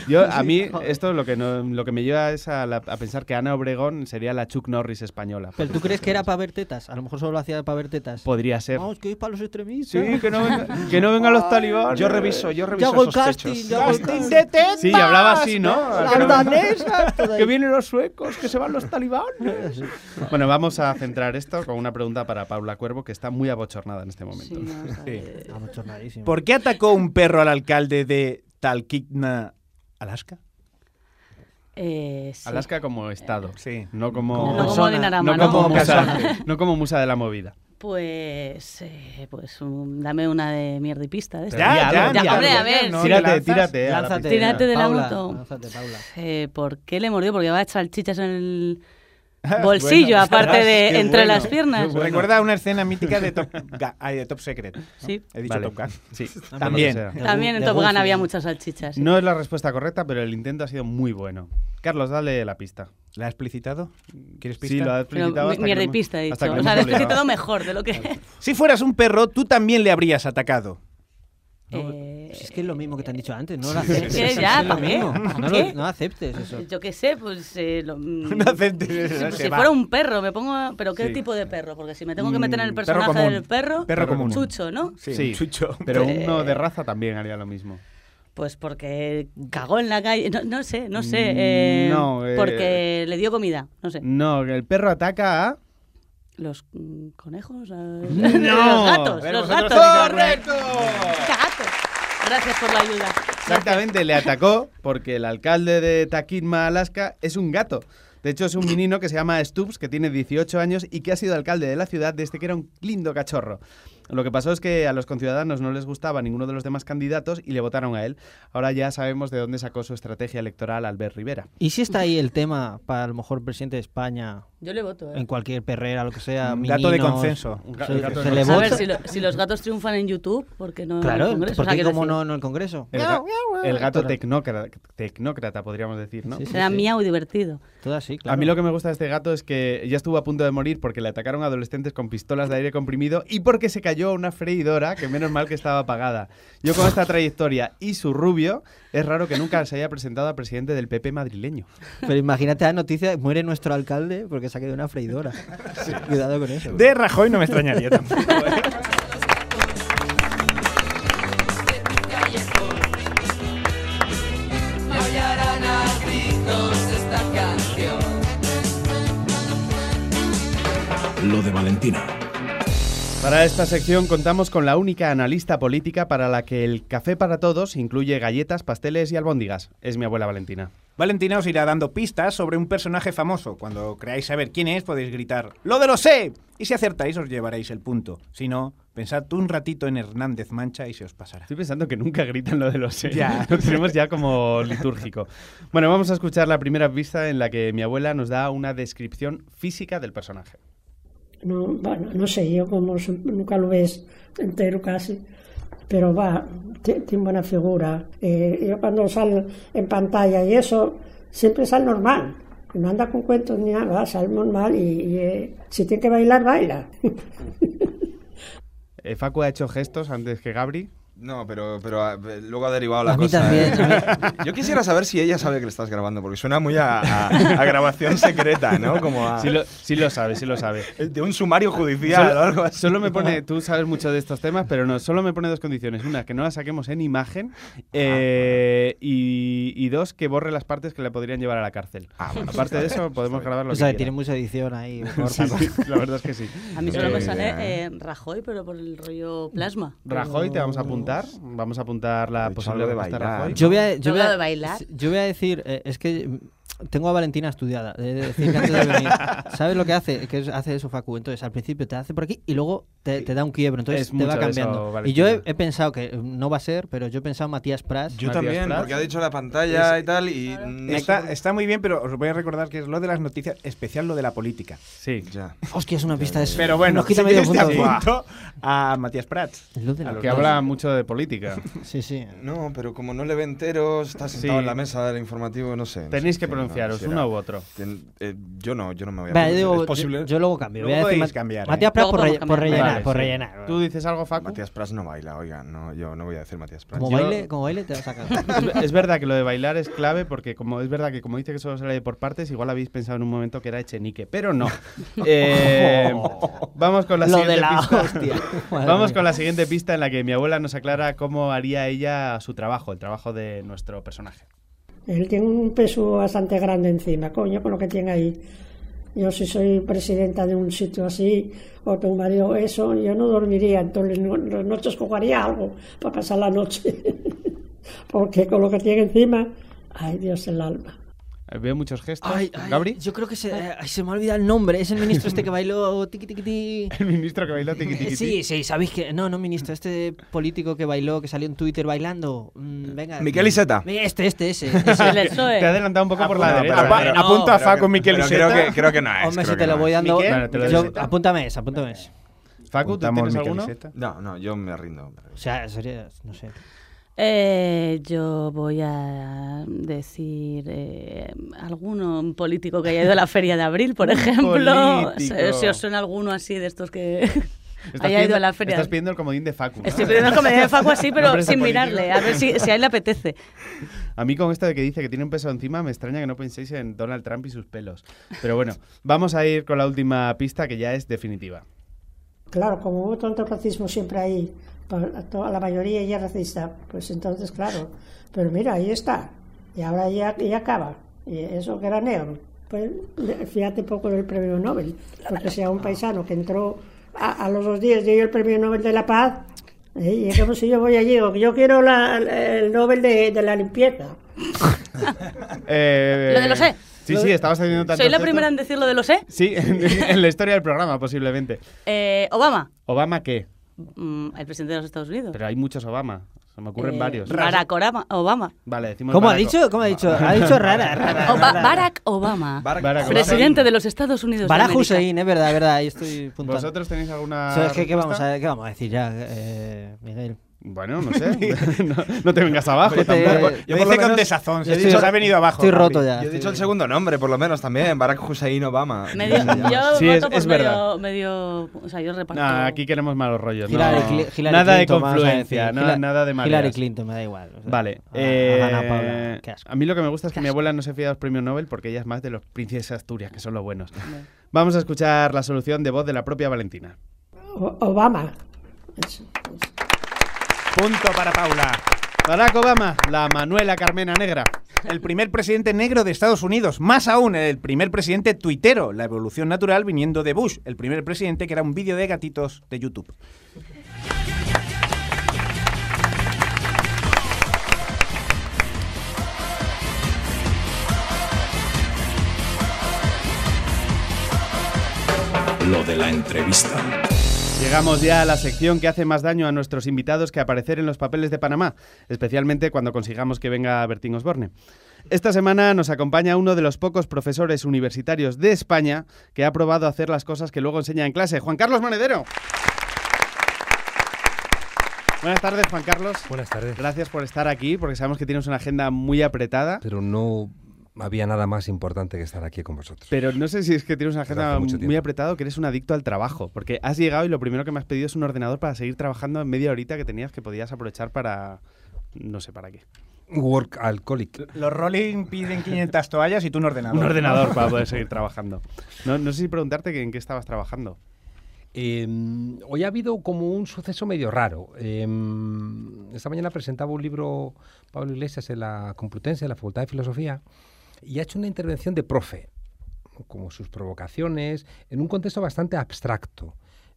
Speaker 2: Yo, a mí, [laughs] esto lo que, no- lo que me lleva es a, la- a pensar que Ana Obregón sería la Chuck Norris española.
Speaker 3: ¿Pero tú crees que era para ver tetas? A lo mejor solo lo hacía para ver tetas.
Speaker 2: Podría ser.
Speaker 3: Vamos, que es para los extremistas.
Speaker 2: Sí, que no, venga- que no vengan los talibanes.
Speaker 4: Yo reviso, yo reviso
Speaker 3: hago el
Speaker 4: esos
Speaker 3: casting, ya hago
Speaker 1: ¡Casting
Speaker 3: casting.
Speaker 1: de tetas!
Speaker 2: Sí, hablaba así, ¿no? No-
Speaker 3: danesas.
Speaker 2: Que vienen los suecos, que se van los talibanes. [laughs] Bueno, vamos a centrar esto con una pregunta para Paula Cuervo, que está muy abochornada en este momento.
Speaker 5: Sí.
Speaker 1: ¿Por qué atacó un perro al alcalde de Talkeetna, Alaska?
Speaker 5: eh, sí.
Speaker 2: Alaska como estado,
Speaker 1: Sí.
Speaker 2: no como,
Speaker 3: Como
Speaker 5: No como
Speaker 3: persona,
Speaker 5: Dinarama,
Speaker 2: no
Speaker 5: ¿no?
Speaker 2: como
Speaker 1: Como
Speaker 2: musa,
Speaker 1: casual. [laughs]
Speaker 2: no como musa de la movida.
Speaker 5: Pues, eh, pues um, dame una de mierda y pista. de
Speaker 2: algo,
Speaker 1: ya,
Speaker 2: di
Speaker 5: ya, hombre, a ver.
Speaker 1: No,
Speaker 2: tírate,
Speaker 1: te lanzas.
Speaker 2: tírate. a la
Speaker 3: Lánzate.
Speaker 5: Tírate de la
Speaker 3: Paula,
Speaker 5: moto.
Speaker 3: lánzate, Paula.
Speaker 5: Eh, ¿Por qué le mordió? Porque llevaba salchichas en el [laughs] bolsillo, aparte de [laughs] entre
Speaker 1: bueno.
Speaker 5: las piernas.
Speaker 1: Me Recuerda una escena mítica de Top, [laughs] ay, de Top Secret.
Speaker 5: Sí.
Speaker 1: He dicho
Speaker 2: Vale.
Speaker 1: Top Gun.
Speaker 2: Sí,
Speaker 1: También.
Speaker 5: También en Top Gun había muchas salchichas. sí.
Speaker 2: No es la respuesta correcta, pero el intento ha sido muy bueno. Carlos, dale la pista.
Speaker 1: ¿La ha explicitado? ¿Quieres pista?
Speaker 2: Sí, lo has
Speaker 5: Pero
Speaker 2: explicitado.
Speaker 5: mierda y pista, he dicho. O sea, lo he explicitado mejor de lo que...
Speaker 1: Si fueras un perro, tú también le habrías atacado.
Speaker 5: Eh,
Speaker 3: Si es que es lo mismo que te han dicho antes, no lo aceptes.
Speaker 5: que
Speaker 3: es
Speaker 5: ya. ¿Pa'
Speaker 3: No, lo- no aceptes eso.
Speaker 5: Yo qué sé, pues... eh, lo- [laughs] mm,
Speaker 1: No aceptes eso,
Speaker 5: si-
Speaker 1: se
Speaker 5: si
Speaker 1: va.
Speaker 5: fuera un perro, me pongo... a- ¿Pero qué
Speaker 1: Sí.
Speaker 5: tipo de perro? Porque si me tengo que meter en el
Speaker 1: Mm, perro
Speaker 5: personaje
Speaker 1: común.
Speaker 5: del perro...
Speaker 1: Perro común.
Speaker 5: Chucho, ¿no?
Speaker 1: Sí,
Speaker 2: Sí.
Speaker 1: un chucho.
Speaker 2: Pero
Speaker 5: Pues-
Speaker 2: uno de raza también haría lo mismo.
Speaker 5: Pues porque cagó en la calle. No, no sé, no sé.
Speaker 2: Mm,
Speaker 5: eh,
Speaker 2: no, eh,
Speaker 5: Porque le dio comida, no sé.
Speaker 2: No, el perro ataca a...
Speaker 5: Los mm, conejos. eh, [laughs]
Speaker 2: No.
Speaker 5: los gatos. Los gatos.
Speaker 2: ¡Correcto!
Speaker 5: Gatos. Gracias por la ayuda.
Speaker 2: Exactamente, le atacó porque el alcalde de Takitma, Alaska, es un gato. De hecho, es un menino que se llama Stubbs, que tiene 18 años y que ha sido alcalde de la ciudad desde que era un lindo cachorro. Lo que pasó es que a los conciudadanos no les gustaba ninguno de los demás candidatos y le votaron a él. Ahora ya sabemos de dónde sacó su estrategia electoral Albert Rivera.
Speaker 3: ¿Y si está ahí el tema para a lo mejor presidente de España,
Speaker 5: Yo le voto. eh.
Speaker 3: en cualquier perrera, lo que sea?
Speaker 1: Un gato de consenso.
Speaker 3: Se, le
Speaker 5: A
Speaker 3: vota.
Speaker 5: ver, si, lo- si los gatos triunfan en YouTube, ¿por qué no en
Speaker 3: Claro,
Speaker 5: el Congreso? O
Speaker 3: ¿por
Speaker 5: sea,
Speaker 3: como
Speaker 5: decir,
Speaker 3: no, no en el Congreso?
Speaker 2: El, ga- el gato tecnócrata, tecnócrata, podríamos decir, ¿no?
Speaker 3: Sí, sí,
Speaker 5: Será
Speaker 3: sí.
Speaker 5: miau divertido.
Speaker 3: Todo así, claro.
Speaker 2: A mí lo que me gusta de este gato es que ya estuvo a punto de morir porque le atacaron adolescentes con pistolas de aire comprimido y porque se cayó a una freidora que menos mal que estaba apagada. Yo con esta trayectoria y su rubio, es raro que nunca se haya presentado a presidente del PP madrileño.
Speaker 3: Pero imagínate la noticia, muere nuestro alcalde porque se ha quedado una freidora. Cuidado con eso.
Speaker 1: De Rajoy no me extrañaría tampoco. ¿eh?
Speaker 7: Lo de Valentina.
Speaker 2: Para esta sección contamos con la única analista política para la que el café para todos incluye galletas, pasteles y albóndigas. Es mi abuela Valentina.
Speaker 1: Valentina os irá dando pistas sobre un personaje famoso. Cuando creáis saber quién es, podéis gritar ¡Lo de lo sé! Y si acertáis, os llevaréis el punto. Si no, pensad un ratito en Hernández Mancha y se os pasará.
Speaker 2: Estoy pensando que nunca gritan lo de los sé.
Speaker 1: Ya. [laughs]
Speaker 2: Lo tenemos ya como litúrgico. Bueno, vamos a escuchar la primera pista en la que mi abuela nos da una descripción física del personaje.
Speaker 8: No, bueno, no sé yo como nunca lo ves entero casi, pero va, ti- tiene buena figura. Eh, yo cuando sale en pantalla y eso, siempre sale normal. No anda con cuentos ni nada, sale normal y, y, eh, si tiene que bailar, baila. [laughs]
Speaker 2: Eh, Facu ha hecho gestos antes que Gabri.
Speaker 4: No, pero, pero ah, luego ha derivado la
Speaker 3: A mí
Speaker 4: cosa.
Speaker 3: también,
Speaker 4: ¿eh? Yo quisiera saber si ella sabe que le estás grabando, porque suena muy a, a- a grabación secreta, ¿no? Como a,
Speaker 2: Sí lo, sí lo sabe, sí lo sabe.
Speaker 4: de un sumario judicial o
Speaker 2: Solo,
Speaker 4: algo así.
Speaker 2: solo me pone, tú sabes mucho de estos temas, pero no, solo me pone dos condiciones. Una, que no la saquemos en imagen eh, y, y dos, que borre las partes que le podrían llevar a la cárcel.
Speaker 4: Ah, bueno,
Speaker 2: Aparte de eso, podemos grabar lo
Speaker 3: O sea,
Speaker 2: que
Speaker 3: que tiene mucha edición ahí. [laughs]
Speaker 2: Sí,
Speaker 3: corta,
Speaker 2: sí, la verdad es que sí.
Speaker 5: A mí solo
Speaker 2: Eh,
Speaker 5: me sale eh, Rajoy, pero por el rollo plasma.
Speaker 2: Rajoy, te vamos a apuntar. Vamos a apuntar la
Speaker 4: algo de bailar.
Speaker 2: Rajoy.
Speaker 3: Yo voy a, yo
Speaker 5: ¿No
Speaker 3: voy a-
Speaker 5: de bailar?
Speaker 3: Yo voy a decir, eh, es que tengo a Valentina estudiada. de decir que antes de venir, [laughs] ¿Sabes lo que hace? Que es- hace eso Facu. Entonces, al principio te hace por aquí y luego te, te da un quiebro. Entonces
Speaker 2: Es
Speaker 3: te va
Speaker 2: de eso,
Speaker 3: cambiando. y yo he, he pensado que eh, no va a ser, pero yo he pensado Matías Prats.
Speaker 4: Yo
Speaker 2: Matías
Speaker 4: también,
Speaker 2: Prats.
Speaker 4: porque ha dicho la pantalla y tal, y...
Speaker 1: Está, está muy bien, pero os voy a recordar que es lo de las noticias, especial lo de la política.
Speaker 2: Sí.
Speaker 4: Ya.
Speaker 3: Hostia, es una pista de
Speaker 1: Pero bueno,
Speaker 3: Nos quita
Speaker 1: si
Speaker 3: medio
Speaker 1: quieres te
Speaker 3: punto.
Speaker 1: apunto a Matías Prats.
Speaker 3: Lo de la-
Speaker 2: que habla mucho de política.
Speaker 3: Sí, sí.
Speaker 4: No, pero como no le ve entero, está sentado
Speaker 2: Sí.
Speaker 4: en la mesa del informativo, no sé. no
Speaker 2: Tenéis
Speaker 4: sé,
Speaker 2: que
Speaker 4: no,
Speaker 2: pronunciaros, uno u otro.
Speaker 4: Ten- eh, yo no, yo no me voy a
Speaker 3: Vale,
Speaker 4: pronunciar.
Speaker 3: digo,
Speaker 4: ¿Es posible?
Speaker 3: Yo, yo luego cambio.
Speaker 1: Luego
Speaker 3: voy a decir
Speaker 1: cambiar, ¿eh?
Speaker 3: Matías Prats
Speaker 5: Luego
Speaker 3: por, rellenar.
Speaker 2: Vale,
Speaker 3: por
Speaker 2: sí.
Speaker 3: rellenar.
Speaker 2: ¿Tú dices algo, Facu?
Speaker 4: Matías Prats no baila, oiga, no, yo no voy a decir Matías Prats.
Speaker 3: Como
Speaker 2: Yo-
Speaker 3: baile, como baile te vas a sacar. [laughs]
Speaker 2: Es, verdad que lo de bailar es clave porque como es verdad que como dice que solo sale por partes, igual habéis pensado en un momento que era Echenique, pero no. [laughs] Eh, vamos con la
Speaker 3: Lo
Speaker 2: siguiente
Speaker 3: de la
Speaker 2: pista.
Speaker 3: hostia. [laughs]
Speaker 2: Vamos con la siguiente pista en la que mi abuela nos aclara cómo haría ella su trabajo, el trabajo de nuestro personaje.
Speaker 8: Él tiene un peso bastante grande encima, coño, con lo que tiene ahí. Yo si soy presidenta de un sitio así, o tu marido eso, yo no dormiría, entonces no, las noches jugaría algo para pasar la noche. [laughs] Porque con lo que tiene encima, ay Dios el alma.
Speaker 2: Eh, Veo muchos gestos.
Speaker 3: Ay, ay,
Speaker 2: Gabri,
Speaker 3: Yo creo que se, ay, se me ha olvidado el nombre. Es el ministro este que bailó tiqui tiqui ti. [laughs]
Speaker 2: el ministro que bailó tiqui tiqui ti.
Speaker 3: Sí, sí, sabéis que. No, no, ministro. Este político que bailó, que salió en Twitter bailando. Mm, venga.
Speaker 4: Miquel Iceta.
Speaker 3: Este, este, ese. [laughs]
Speaker 5: El
Speaker 3: ese.
Speaker 5: PSOE.
Speaker 2: Te ha adelantado un poco por la
Speaker 4: No,
Speaker 2: derecha.
Speaker 4: pero-
Speaker 1: Apa-
Speaker 4: pero-
Speaker 1: apunta a Facu
Speaker 4: que-
Speaker 1: Miquel
Speaker 4: pero creo que, creo que no es.
Speaker 3: Hombre, si te lo
Speaker 4: no
Speaker 3: voy
Speaker 4: es.
Speaker 3: dando.
Speaker 1: Miquel,
Speaker 2: Vale, te lo
Speaker 3: yo-
Speaker 2: doy.
Speaker 3: apúntame ese, apúntame ese.
Speaker 2: Facu, ¿tú tienes alguno?
Speaker 4: No, no, yo me rindo.
Speaker 3: O sea, sería. No sé.
Speaker 5: Eh, yo voy a decir eh, alguno un político que haya ido a la feria de abril, por ejemplo.
Speaker 2: político.
Speaker 5: Si, os suena alguno así de estos que [laughs] haya ido
Speaker 2: pidiendo-
Speaker 5: a la feria.
Speaker 2: Estás pidiendo el comodín de Facu. ¿no?
Speaker 5: Estoy pidiendo comedia de Facu así, pero [laughs] sin mirarle, a ver si, si a él le apetece. [laughs]
Speaker 2: A mí con esto de que dice que tiene un peso encima, me extraña que no penséis en Donald Trump y sus pelos. Pero bueno, vamos a ir con la última pista que ya es definitiva.
Speaker 8: Claro, como hubo tanto racismo siempre ahí, toda la mayoría ya racista, pues entonces, claro. Pero mira, ahí está. Y ahora ya, ya acaba. Y eso que era negro. Pues fíjate poco del premio Nobel. Porque si a un paisano que entró a, a los dos días dio el premio Nobel de la Paz, ¿eh? y es como si yo voy allí, digo, que yo quiero la- el Nobel de, de la limpieza. [laughs]
Speaker 2: Eh,
Speaker 5: Lo de lo sé.
Speaker 2: Sí, sí, estabas haciendo tanto
Speaker 5: Soy la primera en decir lo de lo sé.
Speaker 2: Sí, [laughs] en, en la historia del programa, posiblemente.
Speaker 5: Eh, Obama,
Speaker 2: ¿Obama qué?
Speaker 5: Mm, el presidente de los Estados Unidos.
Speaker 2: Pero hay muchos Obama. Se me ocurren
Speaker 5: Eh,
Speaker 2: varios.
Speaker 5: Barack Obama. Obama.
Speaker 2: Vale, decimos
Speaker 3: ¿Cómo ha
Speaker 2: Barack
Speaker 3: dicho? ¿Cómo ha dicho? Ha dicho rara, [laughs] rara.
Speaker 5: Oba-
Speaker 3: rara.
Speaker 5: Barack Obama.
Speaker 4: Barack
Speaker 2: Barack
Speaker 5: presidente de los Estados Unidos. de
Speaker 3: Barack
Speaker 5: América.
Speaker 3: Hussein, es verdad, es verdad. Ahí estoy puntuando.
Speaker 2: ¿Vosotros tenéis alguna
Speaker 3: ¿Sabes qué, qué vamos a, qué vamos a decir ya, eh, Miguel?
Speaker 2: Bueno, no sé. [laughs] [laughs] no, no te vengas abajo
Speaker 3: Vete-
Speaker 2: tampoco.
Speaker 1: Yo
Speaker 4: Yo por lo
Speaker 1: dice con
Speaker 4: menos-
Speaker 1: desazón,
Speaker 3: yo
Speaker 1: se, ha venido abajo.
Speaker 3: Estoy roto ya.
Speaker 4: Yo he dicho el segundo nombre, por lo menos también, Barack Hussein Obama. [laughs]
Speaker 5: Medio, yo
Speaker 2: Sí,
Speaker 5: voto
Speaker 2: es-
Speaker 5: por
Speaker 2: es
Speaker 5: medio,
Speaker 2: verdad.
Speaker 5: medio. O sea, yo reparto.
Speaker 2: No, aquí queremos malos rollos. no.
Speaker 3: Hillary, Hillary
Speaker 2: nada de
Speaker 3: Clinton,
Speaker 2: confluencia,
Speaker 3: decir.
Speaker 2: no-
Speaker 3: Hila-
Speaker 2: nada de
Speaker 3: Hillary. Clinton, me da igual. o sea,
Speaker 2: Vale.
Speaker 3: a-
Speaker 2: eh,
Speaker 3: a Ana Paula, qué asco.
Speaker 2: a mí lo que me gusta es que mi abuela no se fía de los premios Nobel porque ella es más de los príncipes de Asturias, que son los buenos. Vamos a escuchar la solución de voz de la propia Valentina.
Speaker 8: Obama.
Speaker 1: Punto para Paula.
Speaker 2: Barack Obama, la Manuela Carmena Negra.
Speaker 1: El primer presidente negro de Estados Unidos. Más aún, el primer presidente tuitero. La evolución natural viniendo de Bush, el primer presidente que era un vídeo de gatitos de YouTube.
Speaker 7: Lo de la entrevista.
Speaker 2: Llegamos ya a la sección que hace más daño a nuestros invitados que aparecer en los papeles de Panamá, especialmente cuando consigamos que venga Bertín Osborne. Esta semana nos acompaña uno de los pocos profesores universitarios de España que ha probado a hacer las cosas que luego enseña en clase, Juan Carlos Monedero. Buenas tardes, Juan Carlos.
Speaker 9: Buenas tardes.
Speaker 2: Gracias por estar aquí, porque sabemos que tienes una agenda muy apretada.
Speaker 9: Pero no había nada más importante que estar aquí con vosotros.
Speaker 2: Pero no sé si es que tienes una agenda muy
Speaker 9: tiempo.
Speaker 2: apretada o que eres un adicto al trabajo. Porque has llegado y lo primero que me has pedido es un ordenador para seguir trabajando en media horita que tenías que podías aprovechar para... no sé para qué.
Speaker 9: Work alcoholic.
Speaker 1: Los Rolling piden 500 toallas y tú un ordenador.
Speaker 2: Un ordenador para poder seguir trabajando. No, no sé si preguntarte que en qué estabas trabajando.
Speaker 9: Eh, hoy ha habido como un suceso medio raro. Eh, esta mañana presentaba un libro Pablo Iglesias en la Complutense, en la Facultad de Filosofía, y ha hecho una intervención de profe, como sus provocaciones, en un contexto bastante abstracto.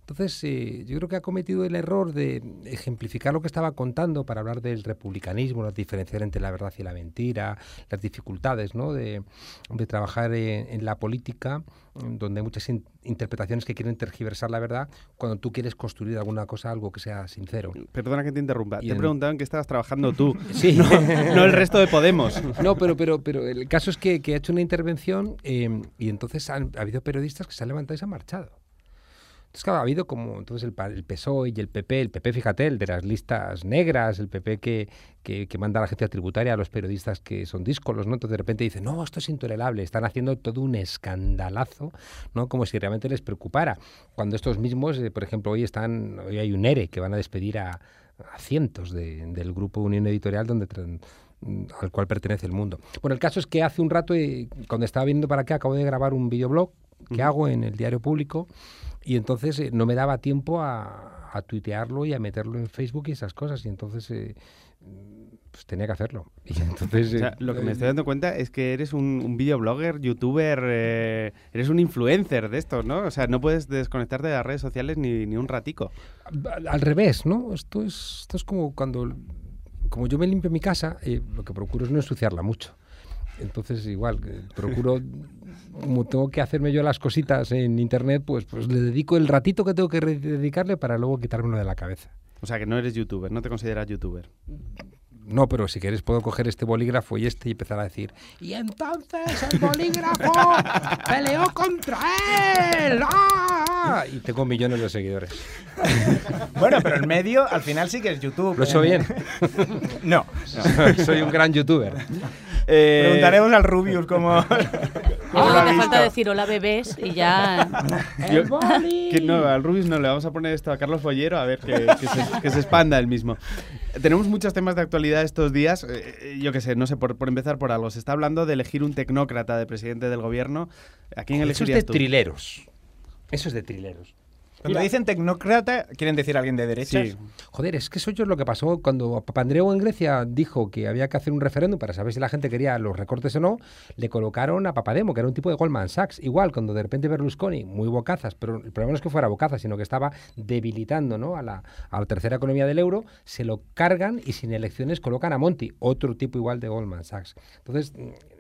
Speaker 9: Entonces, eh, yo creo que ha cometido el error de ejemplificar lo que estaba contando para hablar del republicanismo, la diferenciar entre la verdad y la mentira, las dificultades ¿no? de, de trabajar en, en la política, donde hay muchas in- interpretaciones que quieren tergiversar la verdad, cuando tú quieres construir alguna cosa, algo que sea sincero.
Speaker 2: Perdona que te interrumpa.
Speaker 9: Y
Speaker 2: Te he
Speaker 9: en-
Speaker 2: preguntado en qué estabas trabajando tú. [laughs]
Speaker 9: Sí.
Speaker 2: No, no el resto de Podemos. [laughs]
Speaker 9: No, pero, pero, pero el caso es que, que ha hecho una intervención eh, y entonces han- ha habido periodistas que se han levantado y se han marchado. Entonces, claro, ha habido como entonces el, el PSOE E y el PP, el PP, fíjate, el de las listas negras, el PP que, que, que manda a la agencia tributaria a los periodistas que son díscolos, ¿no? Entonces de repente dicen, no, esto es intolerable, están haciendo todo un escandalazo, ¿no? Como si realmente les preocupara. Cuando estos mismos, eh, por ejemplo, hoy están, hoy hay un ERE que van a despedir a, a cientos de- del grupo Unión Editorial donde mm, al cual pertenece el mundo. Bueno, el caso es que hace un rato, eh, cuando estaba viendo para acá, acabo de grabar un videoblog que hago en el diario público y entonces eh, no me daba tiempo a, a tuitearlo y a meterlo en Facebook y esas cosas y entonces eh, pues tenía que hacerlo. Y [laughs] entonces,
Speaker 2: O sea,
Speaker 9: eh,
Speaker 2: lo que me estoy dando cuenta es que eres un, un videoblogger, youtuber, eh, eres un influencer de estos, ¿no? O sea, no puedes desconectarte de las redes sociales ni, ni un ratico.
Speaker 9: al- al revés, ¿no? Esto es, esto es como cuando, como yo me limpio mi casa, eh, lo que procuro es no ensuciarla mucho. Entonces, igual, eh, procuro, como tengo que hacerme yo las cositas en internet, pues, pues le dedico el ratito que tengo que dedicarle para luego quitármelo de la cabeza.
Speaker 2: O sea, que no eres youtuber, no te consideras youtuber.
Speaker 9: No, pero si quieres puedo coger este bolígrafo y este y empezar a decir y entonces el bolígrafo [laughs] peleó contra él ¡Ah! y tengo millones de seguidores. [laughs]
Speaker 1: Bueno, pero el medio al final sí que es YouTube.
Speaker 9: ¿Lo he hecho
Speaker 1: Eh,
Speaker 9: bien? [laughs]
Speaker 1: No.
Speaker 9: Soy un gran youtuber.
Speaker 2: Eh,
Speaker 1: Preguntaremos al Rubius cómo. [laughs] cómo lo ha
Speaker 5: hace
Speaker 1: visto.
Speaker 5: falta decir hola bebés y ya. [laughs]
Speaker 2: Yo- que no, al Rubius no, le vamos a poner esto a Carlos Follero a ver que, que se, que se expanda el mismo. Tenemos muchos temas de actualidad estos días. eh, yo qué sé, no sé, por, por empezar por algo. Se está hablando de elegir un tecnócrata de presidente del gobierno. ¿A quién
Speaker 9: Eso es de
Speaker 2: elegirías tú?
Speaker 9: trileros. Eso es de trileros.
Speaker 1: Cuando dicen tecnócrata, quieren decir alguien de derechas.
Speaker 2: Sí.
Speaker 9: Joder, es que eso es lo que pasó cuando Papandreou en Grecia dijo que había que hacer un referéndum para saber si la gente quería los recortes o no, le colocaron a Papademo, que era un tipo de Goldman Sachs. Igual, cuando de repente Berlusconi, muy bocazas, pero el problema no es que fuera bocazas, sino que estaba debilitando ¿no? a, la, a la tercera economía del euro, se lo cargan y sin elecciones colocan a Monti, otro tipo igual de Goldman Sachs. Entonces,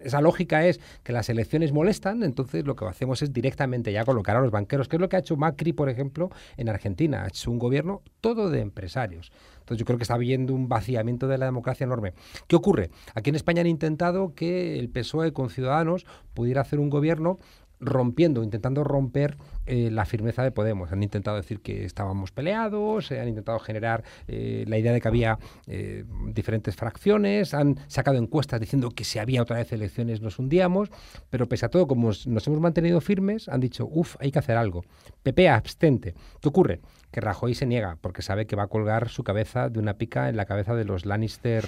Speaker 9: esa lógica es que las elecciones molestan, entonces lo que hacemos es directamente ya colocar a los banqueros, que es lo que ha hecho Macri, por ejemplo, en Argentina. Ha hecho un gobierno todo de empresarios. Entonces yo creo que está habiendo un vaciamiento de la democracia enorme. ¿Qué ocurre? Aquí en España han intentado que el PSOE con Ciudadanos pudiera hacer un gobierno rompiendo, intentando romper eh, la firmeza de Podemos. Han intentado decir que estábamos peleados, eh, han intentado generar eh, la idea de que había eh, diferentes fracciones, han sacado encuestas diciendo que si había otra vez elecciones nos hundíamos, pero pese a todo, como nos hemos mantenido firmes, han dicho, uff, hay que hacer algo. PP abstente. ¿Qué ocurre? Que Rajoy se niega porque sabe que va a colgar su cabeza de una pica en la cabeza de los Lannister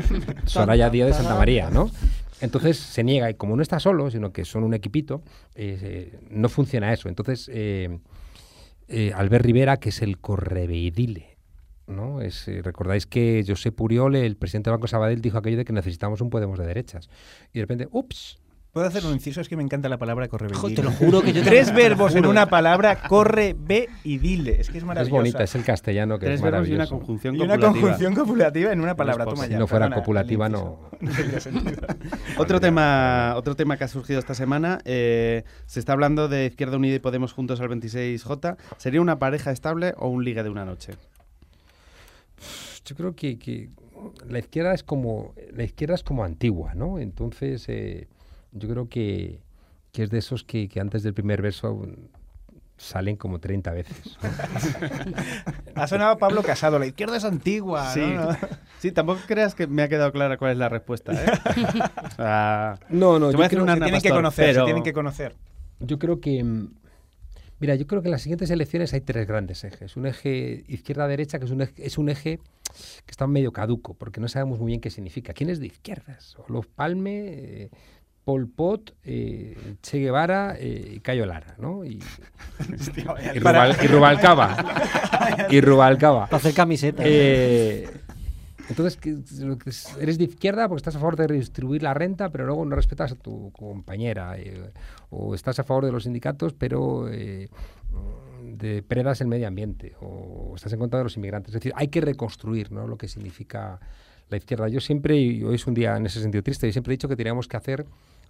Speaker 9: [laughs] Soraya Díaz de Santa María, ¿no? Entonces se niega y como no está solo, sino que son un equipito, eh, no funciona eso. Entonces eh, eh, Albert Rivera, que es el correveidile, ¿no? Es, eh, Recordáis que José Puriol, el presidente del Banco Sabadell, dijo aquello de que necesitamos un Podemos de derechas. Y de repente, ups,
Speaker 1: ¿Puedo hacer un inciso? Es que me encanta la palabra corre
Speaker 3: Jo, te lo juro que yo
Speaker 1: Tres verbos en una palabra, corre, ve y dile. Es que es
Speaker 9: es
Speaker 1: maravilloso.
Speaker 9: bonita, es el castellano que
Speaker 2: Tres
Speaker 9: es
Speaker 2: verbos y una
Speaker 9: maravilloso.
Speaker 2: conjunción
Speaker 1: Y una
Speaker 2: copulativa.
Speaker 1: conjunción copulativa en una palabra.
Speaker 2: es
Speaker 1: Toma
Speaker 9: Si no fuera
Speaker 1: perdona,
Speaker 9: copulativa, no.
Speaker 1: inciso. No tendría [laughs] sentido.
Speaker 2: Otro tema, otro tema que ha surgido esta semana, eh, se está hablando de Izquierda Unida y Podemos juntos al 26J. ¿Sería una pareja estable o un ligue de una noche?
Speaker 9: Yo creo que, que la izquierda es como la izquierda es como antigua, ¿no? Entonces eh, yo creo que, que es de esos que, que antes del primer verso salen como 30 veces.
Speaker 1: Ha sonado Pablo Casado. La izquierda es antigua.
Speaker 2: Sí.
Speaker 1: ¿no?
Speaker 2: Sí, tampoco creas que me ha quedado clara cuál es la respuesta. ¿eh? O sea,
Speaker 9: No, no, yo
Speaker 2: voy
Speaker 9: creo,
Speaker 1: Se tienen que conocer,
Speaker 2: pero-
Speaker 1: se tienen que conocer.
Speaker 9: yo creo que mm, mira, yo creo que en las siguientes elecciones hay tres grandes ejes. Un eje izquierda-derecha, que es un eje, es un eje que está medio caduco, porque no sabemos muy bien qué significa. ¿Quién es de izquierdas? Olof Palme, eh, Pol Pot, eh, Che Guevara eh, y Cayo Lara, ¿no? Y, [laughs] y, Rubal- y Rubalcaba. [laughs] y Rubalcaba.
Speaker 3: Para hacer camisetas.
Speaker 9: Eh, entonces, que- que eres de izquierda porque estás a favor de redistribuir la renta, pero luego no respetas a tu compañera. eh, o estás a favor de los sindicatos, pero eh, depredas el medio ambiente. O estás en contra de los inmigrantes. Es decir, hay que reconstruir ¿no? lo que significa la izquierda. Yo siempre, y hoy es un día en ese sentido triste, yo siempre he dicho que teníamos que hacer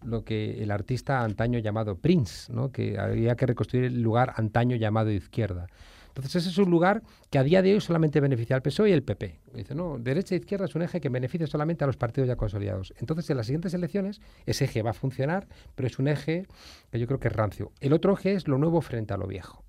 Speaker 9: lo que el artista antaño llamado Prince, ¿no? que había que reconstruir el lugar antaño llamado izquierda. Entonces ese es un lugar que a día de hoy solamente beneficia al PSOE y el PP. Dice, no, derecha e izquierda es un eje que beneficia solamente a los partidos ya consolidados. Entonces en las siguientes elecciones ese eje va a funcionar, pero es un eje que yo creo que es rancio. El otro eje es lo nuevo frente a lo viejo.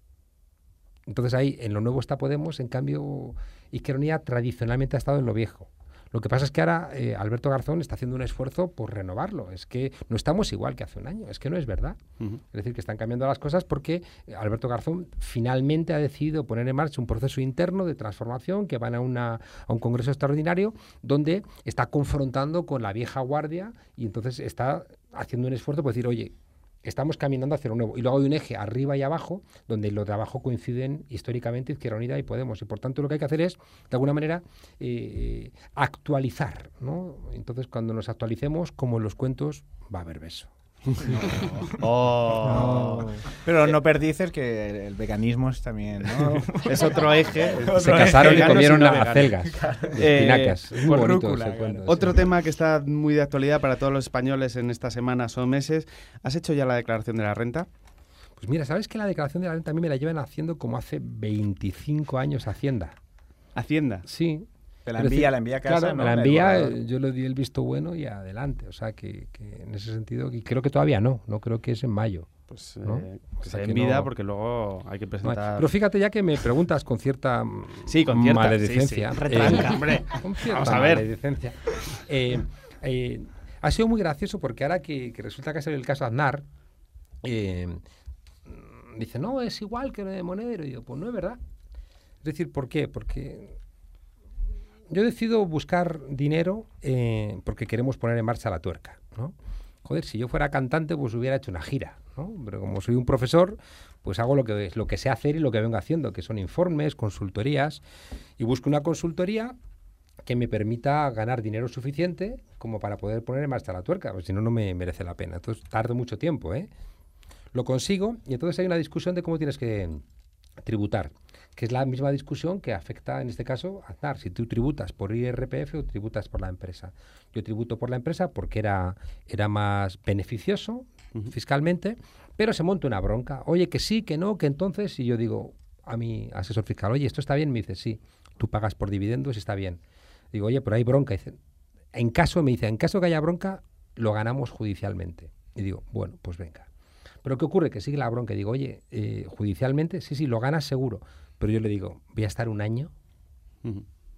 Speaker 9: Entonces ahí en lo nuevo está Podemos, en cambio Izquierda Unida tradicionalmente ha estado en lo viejo. Lo que pasa es que ahora eh, Alberto Garzón está haciendo un esfuerzo por renovarlo. Es que no estamos igual que hace un año. Es que no es verdad. Es decir, que están cambiando las cosas porque eh, Alberto Garzón finalmente ha decidido poner en marcha un proceso interno de transformación que van a, una, a un congreso extraordinario donde está confrontando con la vieja guardia y entonces está haciendo un esfuerzo por decir, oye, estamos caminando hacia lo nuevo. Y luego hay un eje arriba y abajo, donde los de abajo coinciden históricamente Izquierda Unida y Podemos. Y por tanto lo que hay que hacer es, de alguna manera, eh, actualizar. ¿no? Entonces, cuando nos actualicemos, como en los cuentos, va a haber beso.
Speaker 2: Oh.
Speaker 1: Pero no perdices que el veganismo es también, ¿no? [laughs]
Speaker 2: Es otro eje.
Speaker 9: Se casaron y comieron acelgas, espinacas.
Speaker 1: Rúcula, claro.
Speaker 2: Otro
Speaker 9: sí.
Speaker 2: tema que está muy de actualidad para todos los españoles en estas semanas o meses. ¿Has hecho ya la declaración de la renta?
Speaker 9: Pues mira, ¿sabes que la declaración de la renta a mí me la llevan haciendo como hace 25 años Hacienda?
Speaker 2: Hacienda.
Speaker 9: Sí.
Speaker 1: Te la
Speaker 9: decir,
Speaker 1: envía, la envía a casa.
Speaker 9: Claro,
Speaker 1: ¿no?
Speaker 9: me la envía, eh, yo le di el visto bueno y adelante. O sea, que, que en ese sentido, y creo que todavía no, no creo que es en mayo.
Speaker 2: Pues
Speaker 9: ¿no?
Speaker 2: eh,
Speaker 9: O sea
Speaker 2: den vida
Speaker 9: no-
Speaker 2: porque luego hay que presentar.
Speaker 9: Pero fíjate ya que me preguntas con cierta [laughs]
Speaker 2: Sí, con cierta,
Speaker 9: maledicencia.
Speaker 2: sí, sí.
Speaker 9: eh,
Speaker 2: Retranca, hombre. [laughs]
Speaker 9: con cierta
Speaker 2: Vamos a ver.
Speaker 9: maledicencia. Eh, eh, Ha sido muy gracioso porque ahora que, que resulta que ha salido el caso Aznar, eh, dice, no, es igual que Monedero. Y digo, pues no es verdad. Es decir, ¿por qué? Porque yo decido buscar dinero eh, porque queremos poner en marcha la tuerca, ¿no? Joder, si yo fuera cantante, pues hubiera hecho una gira, ¿no? Pero como soy un profesor, pues hago lo que, lo que sé hacer y lo que vengo haciendo, que son informes, consultorías, y busco una consultoría que me permita ganar dinero suficiente como para poder poner en marcha la tuerca, porque si no, no me merece la pena. Entonces, tardo mucho tiempo, ¿eh? Lo consigo y entonces hay una discusión de cómo tienes que tributar, que es la misma discusión que afecta en este caso a Aznar, si tú tributas por IRPF o tributas por la empresa. Yo tributo por la empresa porque era, era más beneficioso fiscalmente, pero se monta una bronca. Oye, que sí, que no, que entonces, y yo digo a mi asesor fiscal, oye, ¿esto está bien? Me dice, sí, tú pagas por dividendos y está bien. Digo, oye, pero hay bronca. Dice, en caso, me dice, en caso que haya bronca, lo ganamos judicialmente. Y digo, bueno, pues venga. Pero ¿qué ocurre? Que sigue la bronca. Y digo, oye, eh, judicialmente, sí, sí, lo ganas seguro. Pero yo le digo, voy a estar un año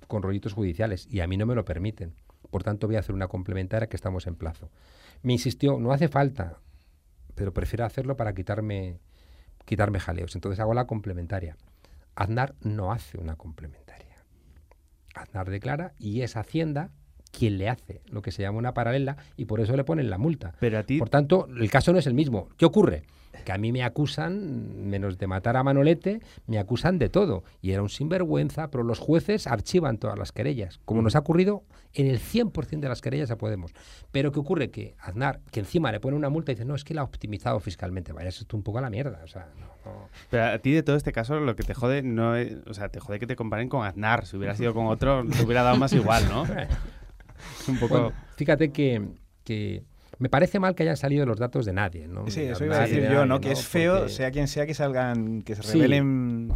Speaker 9: con rollitos judiciales y a mí no me lo permiten. Por tanto, voy a hacer una complementaria que estamos en plazo. Me insistió, no hace falta, pero prefiero hacerlo para quitarme, quitarme jaleos. Entonces hago la complementaria. Aznar no hace una complementaria. Aznar declara y es Hacienda quien le hace lo que se llama una paralela y por eso le ponen la multa.
Speaker 2: Pero a ti,
Speaker 9: Por tanto, el caso no es el mismo. ¿Qué ocurre? Que a mí me acusan, menos de matar a Manolete, me acusan de todo. Y era un sinvergüenza, pero los jueces archivan todas las querellas, como nos ha ocurrido en el 100% de las querellas a Podemos. Pero ¿qué ocurre? Que Aznar, que encima le pone una multa y dice, no, es que la ha optimizado fiscalmente. Vaya, esto un poco a la mierda. O sea, no, no.
Speaker 2: pero a ti de todo este caso lo que te jode no es, o sea, te jode que te comparen con Aznar. Si hubiera sido con otro, te hubiera dado más igual, ¿no? [laughs] Un poco.
Speaker 9: Bueno, fíjate que, que me parece mal que hayan salido los datos de nadie. ¿no?
Speaker 1: Sí, eso iba a decir
Speaker 9: de
Speaker 1: yo,
Speaker 9: nadie,
Speaker 1: ¿no? Que es feo,
Speaker 9: Porque-
Speaker 1: sea quien sea, que salgan, que se
Speaker 9: Sí.
Speaker 1: revelen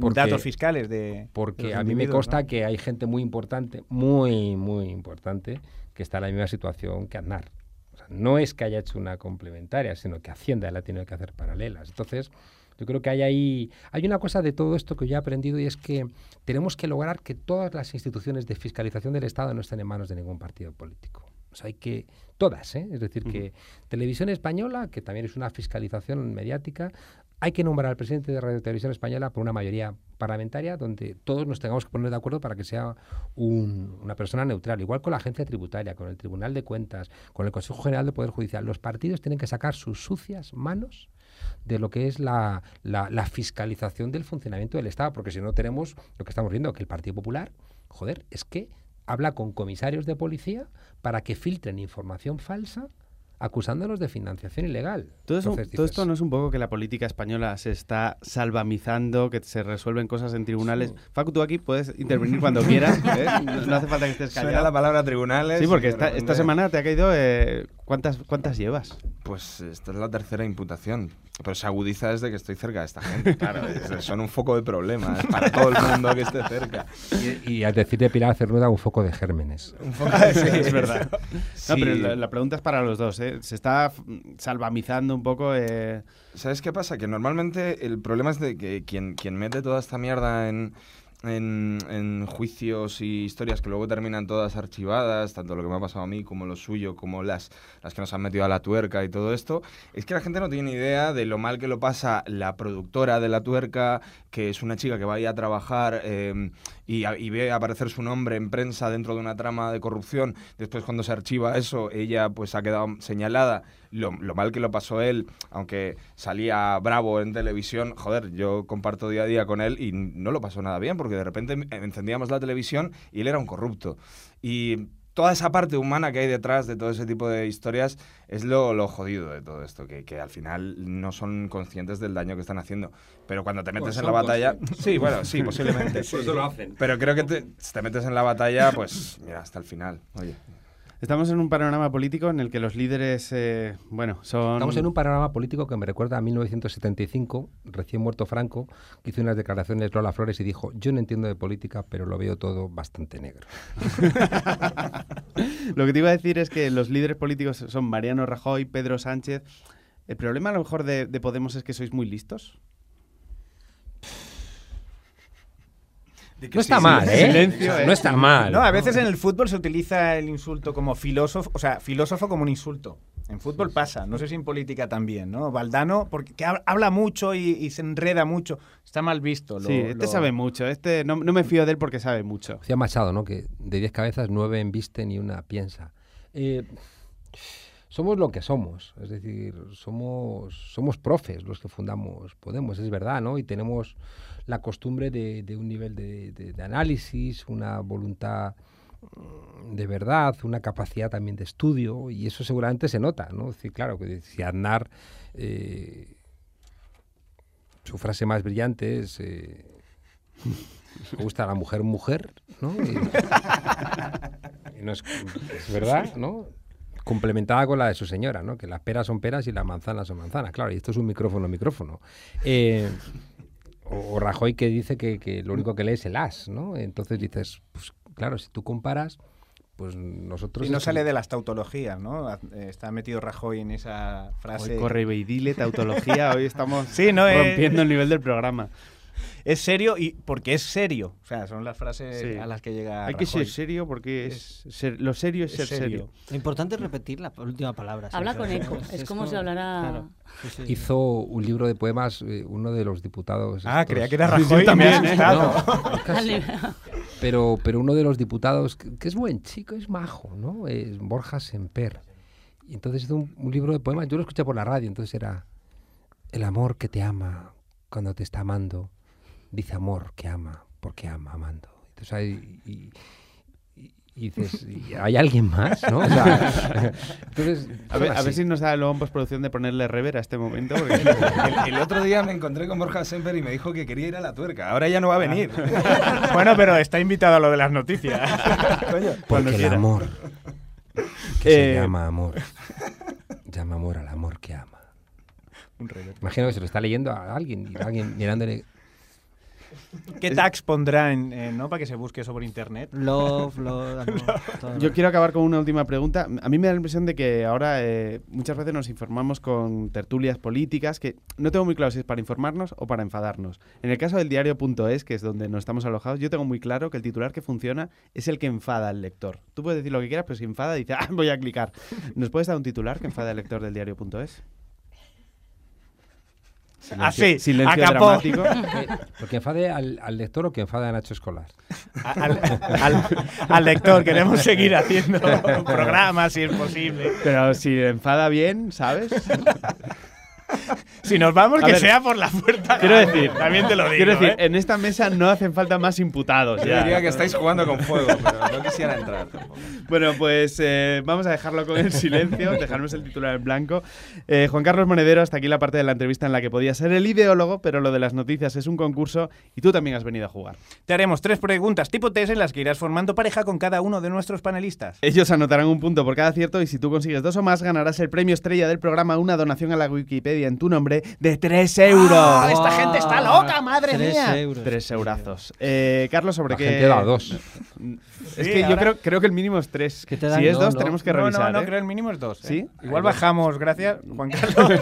Speaker 9: Porque-
Speaker 1: datos fiscales de.
Speaker 9: Porque a mí me consta
Speaker 1: ¿no?
Speaker 9: que hay gente muy importante, muy, muy importante, que está en la misma situación que Aznar. O sea, no es que haya hecho una complementaria, sino que Hacienda la tiene que hacer paralelas. Entonces, yo creo que hay ahí. Hay una cosa de todo esto que yo he aprendido y es que tenemos que lograr que todas las instituciones de fiscalización del Estado no estén en manos de ningún partido político. O sea, hay que. Todas, ¿eh? Es decir, que Televisión Española, que también es una fiscalización mediática, hay que nombrar al presidente de Radio Televisión Española por una mayoría parlamentaria donde todos nos tengamos que poner de acuerdo para que sea un- una persona neutral. Igual con la agencia tributaria, con el Tribunal de Cuentas, con el Consejo General de Poder Judicial. Los partidos tienen que sacar sus sucias manos de lo que es la, la- la fiscalización del funcionamiento del Estado, porque si no tenemos lo que estamos viendo, que el Partido Popular, joder, es que habla con comisarios de policía para que filtren información falsa acusándolos de financiación ilegal.
Speaker 2: Todo, eso-
Speaker 9: Entonces
Speaker 2: todo
Speaker 9: dices,
Speaker 2: esto no es un poco que la política española se está salvamizando, que se resuelven cosas en tribunales. Facu, tú aquí puedes intervenir cuando quieras. ¿eh? No, no hace falta que estés
Speaker 4: Suena
Speaker 2: callado.
Speaker 4: la palabra tribunales.
Speaker 2: Sí, porque esta, semana te ha caído. eh, ¿cuántas, ¿Cuántas llevas?
Speaker 4: Pues esta es la tercera imputación. Pero se agudiza desde que estoy cerca de esta gente. [laughs] Claro, es- son un foco de problemas para todo el mundo que esté cerca.
Speaker 9: Y, y al decir de Pilar Cernuda, un foco de gérmenes.
Speaker 4: Un foco [laughs]
Speaker 2: sí, es verdad. No, pero la, la pregunta es para los dos. ¿eh? Se está salvamizando un poco. eh,
Speaker 4: ¿Sabes qué pasa? Que normalmente el problema es de que quien, quien mete toda esta mierda en, en, en juicios y historias que luego terminan todas archivadas, tanto lo que me ha pasado a mí como lo suyo, como las, las que nos han metido a la tuerca y todo esto, es que la gente no tiene ni idea de lo mal que lo pasa la productora de la tuerca, que es una chica que va ahí a trabajar eh, y, y ve aparecer su nombre en prensa dentro de una trama de corrupción. Después, cuando se archiva eso, ella pues ha quedado señalada. Lo, lo mal que lo pasó él, aunque salía bravo en televisión, joder, yo comparto día a día con él y no lo pasó nada bien, porque de repente encendíamos la televisión y él era un corrupto. Y toda esa parte humana que hay detrás de todo ese tipo de historias es lo, lo jodido de todo esto, que, que al final no son conscientes del daño que están haciendo. Pero cuando te metes
Speaker 9: Pues
Speaker 4: en la batalla... Sí, bueno, sí, posiblemente. [laughs]
Speaker 9: Por eso lo hacen.
Speaker 4: Pero creo que te, si te metes en la batalla, pues mira, hasta el final. Oye.
Speaker 2: Estamos en un panorama político en el que los líderes, eh, bueno, son...
Speaker 9: Estamos en un panorama político que me recuerda a 1975, recién muerto Franco, que hizo unas declaraciones Lola Flores y dijo, yo no entiendo de política, pero lo veo todo bastante negro. [laughs]
Speaker 2: Lo que te iba a decir es que los líderes políticos son Mariano Rajoy, Pedro Sánchez. El problema a lo mejor de, de Podemos es que sois muy listos.
Speaker 9: No está mal, ¿eh?
Speaker 2: Silencio, ¿eh?
Speaker 9: No está mal.
Speaker 1: No, a veces en el fútbol se utiliza el insulto como filósofo, o sea, filósofo como un insulto. En fútbol pasa, no sé si en política también, ¿no? Valdano, porque que hab- habla mucho y, y se enreda mucho, está mal visto. lo-
Speaker 2: Sí, este
Speaker 1: lo-
Speaker 2: sabe mucho. Este no, no me fío de él porque sabe mucho.
Speaker 9: Decía Machado, ¿no? Que de 10 cabezas, 9 embisten y una piensa. Eh, somos lo que somos, es decir, somos, somos profes los que fundamos Podemos, es verdad, ¿no? Y tenemos la costumbre de, un nivel de, análisis, una voluntad mm, de verdad, una capacidad también de estudio, y eso seguramente se nota, ¿no? Es decir, claro, que si Aznar, eh, su frase más brillante es... eh, me gusta la mujer mujer, ¿no? Es verdad, ¿no? Complementada con la de su señora, ¿no? Que las peras son peras y las manzanas son manzanas. Claro, y esto es un micrófono, micrófono. Eh, o, o Rajoy que dice que, que lo único que lee es el as, ¿no? Entonces dices, pues claro, si tú comparas, pues nosotros...
Speaker 1: Y no sale de las tautologías, ¿no? Eh, Está metido Rajoy en esa frase.
Speaker 2: Hoy corre y dile, tautología, hoy estamos
Speaker 1: Sí, no, eh,
Speaker 2: rompiendo el nivel del programa.
Speaker 1: Es serio y porque es serio. O sea, son las frases
Speaker 2: Sí.
Speaker 1: a las que llega
Speaker 2: Hay que ser serio porque es, ser- lo serio es,
Speaker 1: es
Speaker 2: ser
Speaker 1: serio.
Speaker 2: serio.
Speaker 3: Lo importante es repetir la última palabra.
Speaker 5: Habla con eco, es como si hablara-
Speaker 3: Claro, sí, sí.
Speaker 9: Hizo un libro de poemas eh, uno de los diputados.
Speaker 1: Ah,
Speaker 9: estos-
Speaker 1: creía que era Rajoy.
Speaker 2: También, ¿eh?
Speaker 1: asustado.
Speaker 9: No, [laughs] casi. pero, pero uno de los diputados, que, que es buen chico, es majo, ¿no? Es Borja Semper. Y entonces hizo un, un libro de poemas, yo lo escuché por la radio, entonces era El amor que te ama cuando te está amando, dice amor que ama porque ama amando. Entonces hay, y, y- y dices, ¿y ¿hay alguien más? ¿no? O sea, [laughs] entonces,
Speaker 2: A ver, a ver si nos da luego en postproducción de ponerle rever a este momento. Porque... [laughs]
Speaker 4: El, el otro día me encontré con Borja Semper y me dijo que quería ir a la tuerca. Ahora ya no va a venir.
Speaker 1: bueno, pero está invitado a lo de las noticias. [laughs]
Speaker 2: cuando
Speaker 9: Porque el
Speaker 2: quiera.
Speaker 9: amor que se
Speaker 2: Eh,
Speaker 9: llama amor, llama amor al amor que ama.
Speaker 1: Un.
Speaker 9: Imagino que se lo está leyendo a alguien y alguien mirándole.
Speaker 1: ¿Qué tags pondrá en, eh, ¿no? para que se busque sobre internet?
Speaker 3: Love, love, [laughs] amor, todo.
Speaker 2: Yo quiero acabar con una última pregunta. A mí me da la impresión de que ahora eh, muchas veces nos informamos con tertulias políticas que no tengo muy claro si es para informarnos o para enfadarnos. En el caso del diario.es, que es donde nos estamos alojados, yo tengo muy claro que el titular que funciona es el que enfada al lector. Tú puedes decir lo que quieras, pero si enfada, dice, [laughs] ah, voy a clicar. ¿Nos puedes dar un titular que enfada al lector del diario.es?
Speaker 1: Así,
Speaker 2: Silencio dramático. [laughs]
Speaker 9: Eh, ¿Lo que enfade al, al lector o que enfade a Nacho Escolar?
Speaker 1: Al, al- al lector, queremos seguir haciendo [laughs] programas si es posible.
Speaker 2: Pero si enfada bien, ¿sabes? [laughs] [laughs]
Speaker 1: Si nos vamos,
Speaker 2: A
Speaker 1: que
Speaker 2: ver,
Speaker 1: sea por la puerta.
Speaker 2: Quiero decir,
Speaker 1: también te lo digo.
Speaker 2: Quiero decir,
Speaker 1: ¿eh?
Speaker 2: en esta mesa no hacen falta más imputados.
Speaker 4: Yo
Speaker 2: ya.
Speaker 4: diría que estáis jugando con fuego, pero no quisiera entrar tampoco.
Speaker 2: Bueno, pues eh, vamos a dejarlo con el silencio, [laughs] dejarnos el titular en blanco. Eh, Juan Carlos Monedero, hasta aquí la parte de la entrevista en la que podía ser el ideólogo, pero lo de las noticias es un concurso y tú también has venido a jugar.
Speaker 1: Te haremos tres preguntas tipo test en las que irás formando pareja con cada uno de nuestros panelistas.
Speaker 2: Ellos anotarán un punto por cada acierto y si tú consigues dos o más ganarás el premio estrella del programa, una donación a la Wikipedia en tu nombre de 3 euros.
Speaker 1: ¡Ah, esta gente está loca, madre
Speaker 3: Tres
Speaker 1: mía!
Speaker 3: euros.
Speaker 2: 3 eurazos. Eh, Carlos, ¿sobre
Speaker 9: La
Speaker 2: qué...?
Speaker 9: gente da dos. [laughs]
Speaker 2: Es
Speaker 1: Sí,
Speaker 2: que yo
Speaker 1: ahora-
Speaker 2: creo, creo que el mínimo es 3.
Speaker 3: ¿Qué te dan?
Speaker 2: Si es
Speaker 3: No,
Speaker 2: 2
Speaker 3: no.
Speaker 2: tenemos que
Speaker 1: no,
Speaker 2: revisar.
Speaker 1: no, no,
Speaker 2: ¿eh?
Speaker 1: creo el mínimo es dos. ¿eh?
Speaker 2: ¿Sí?
Speaker 1: Igual bajamos, gracias, Juan [laughs] Carlos,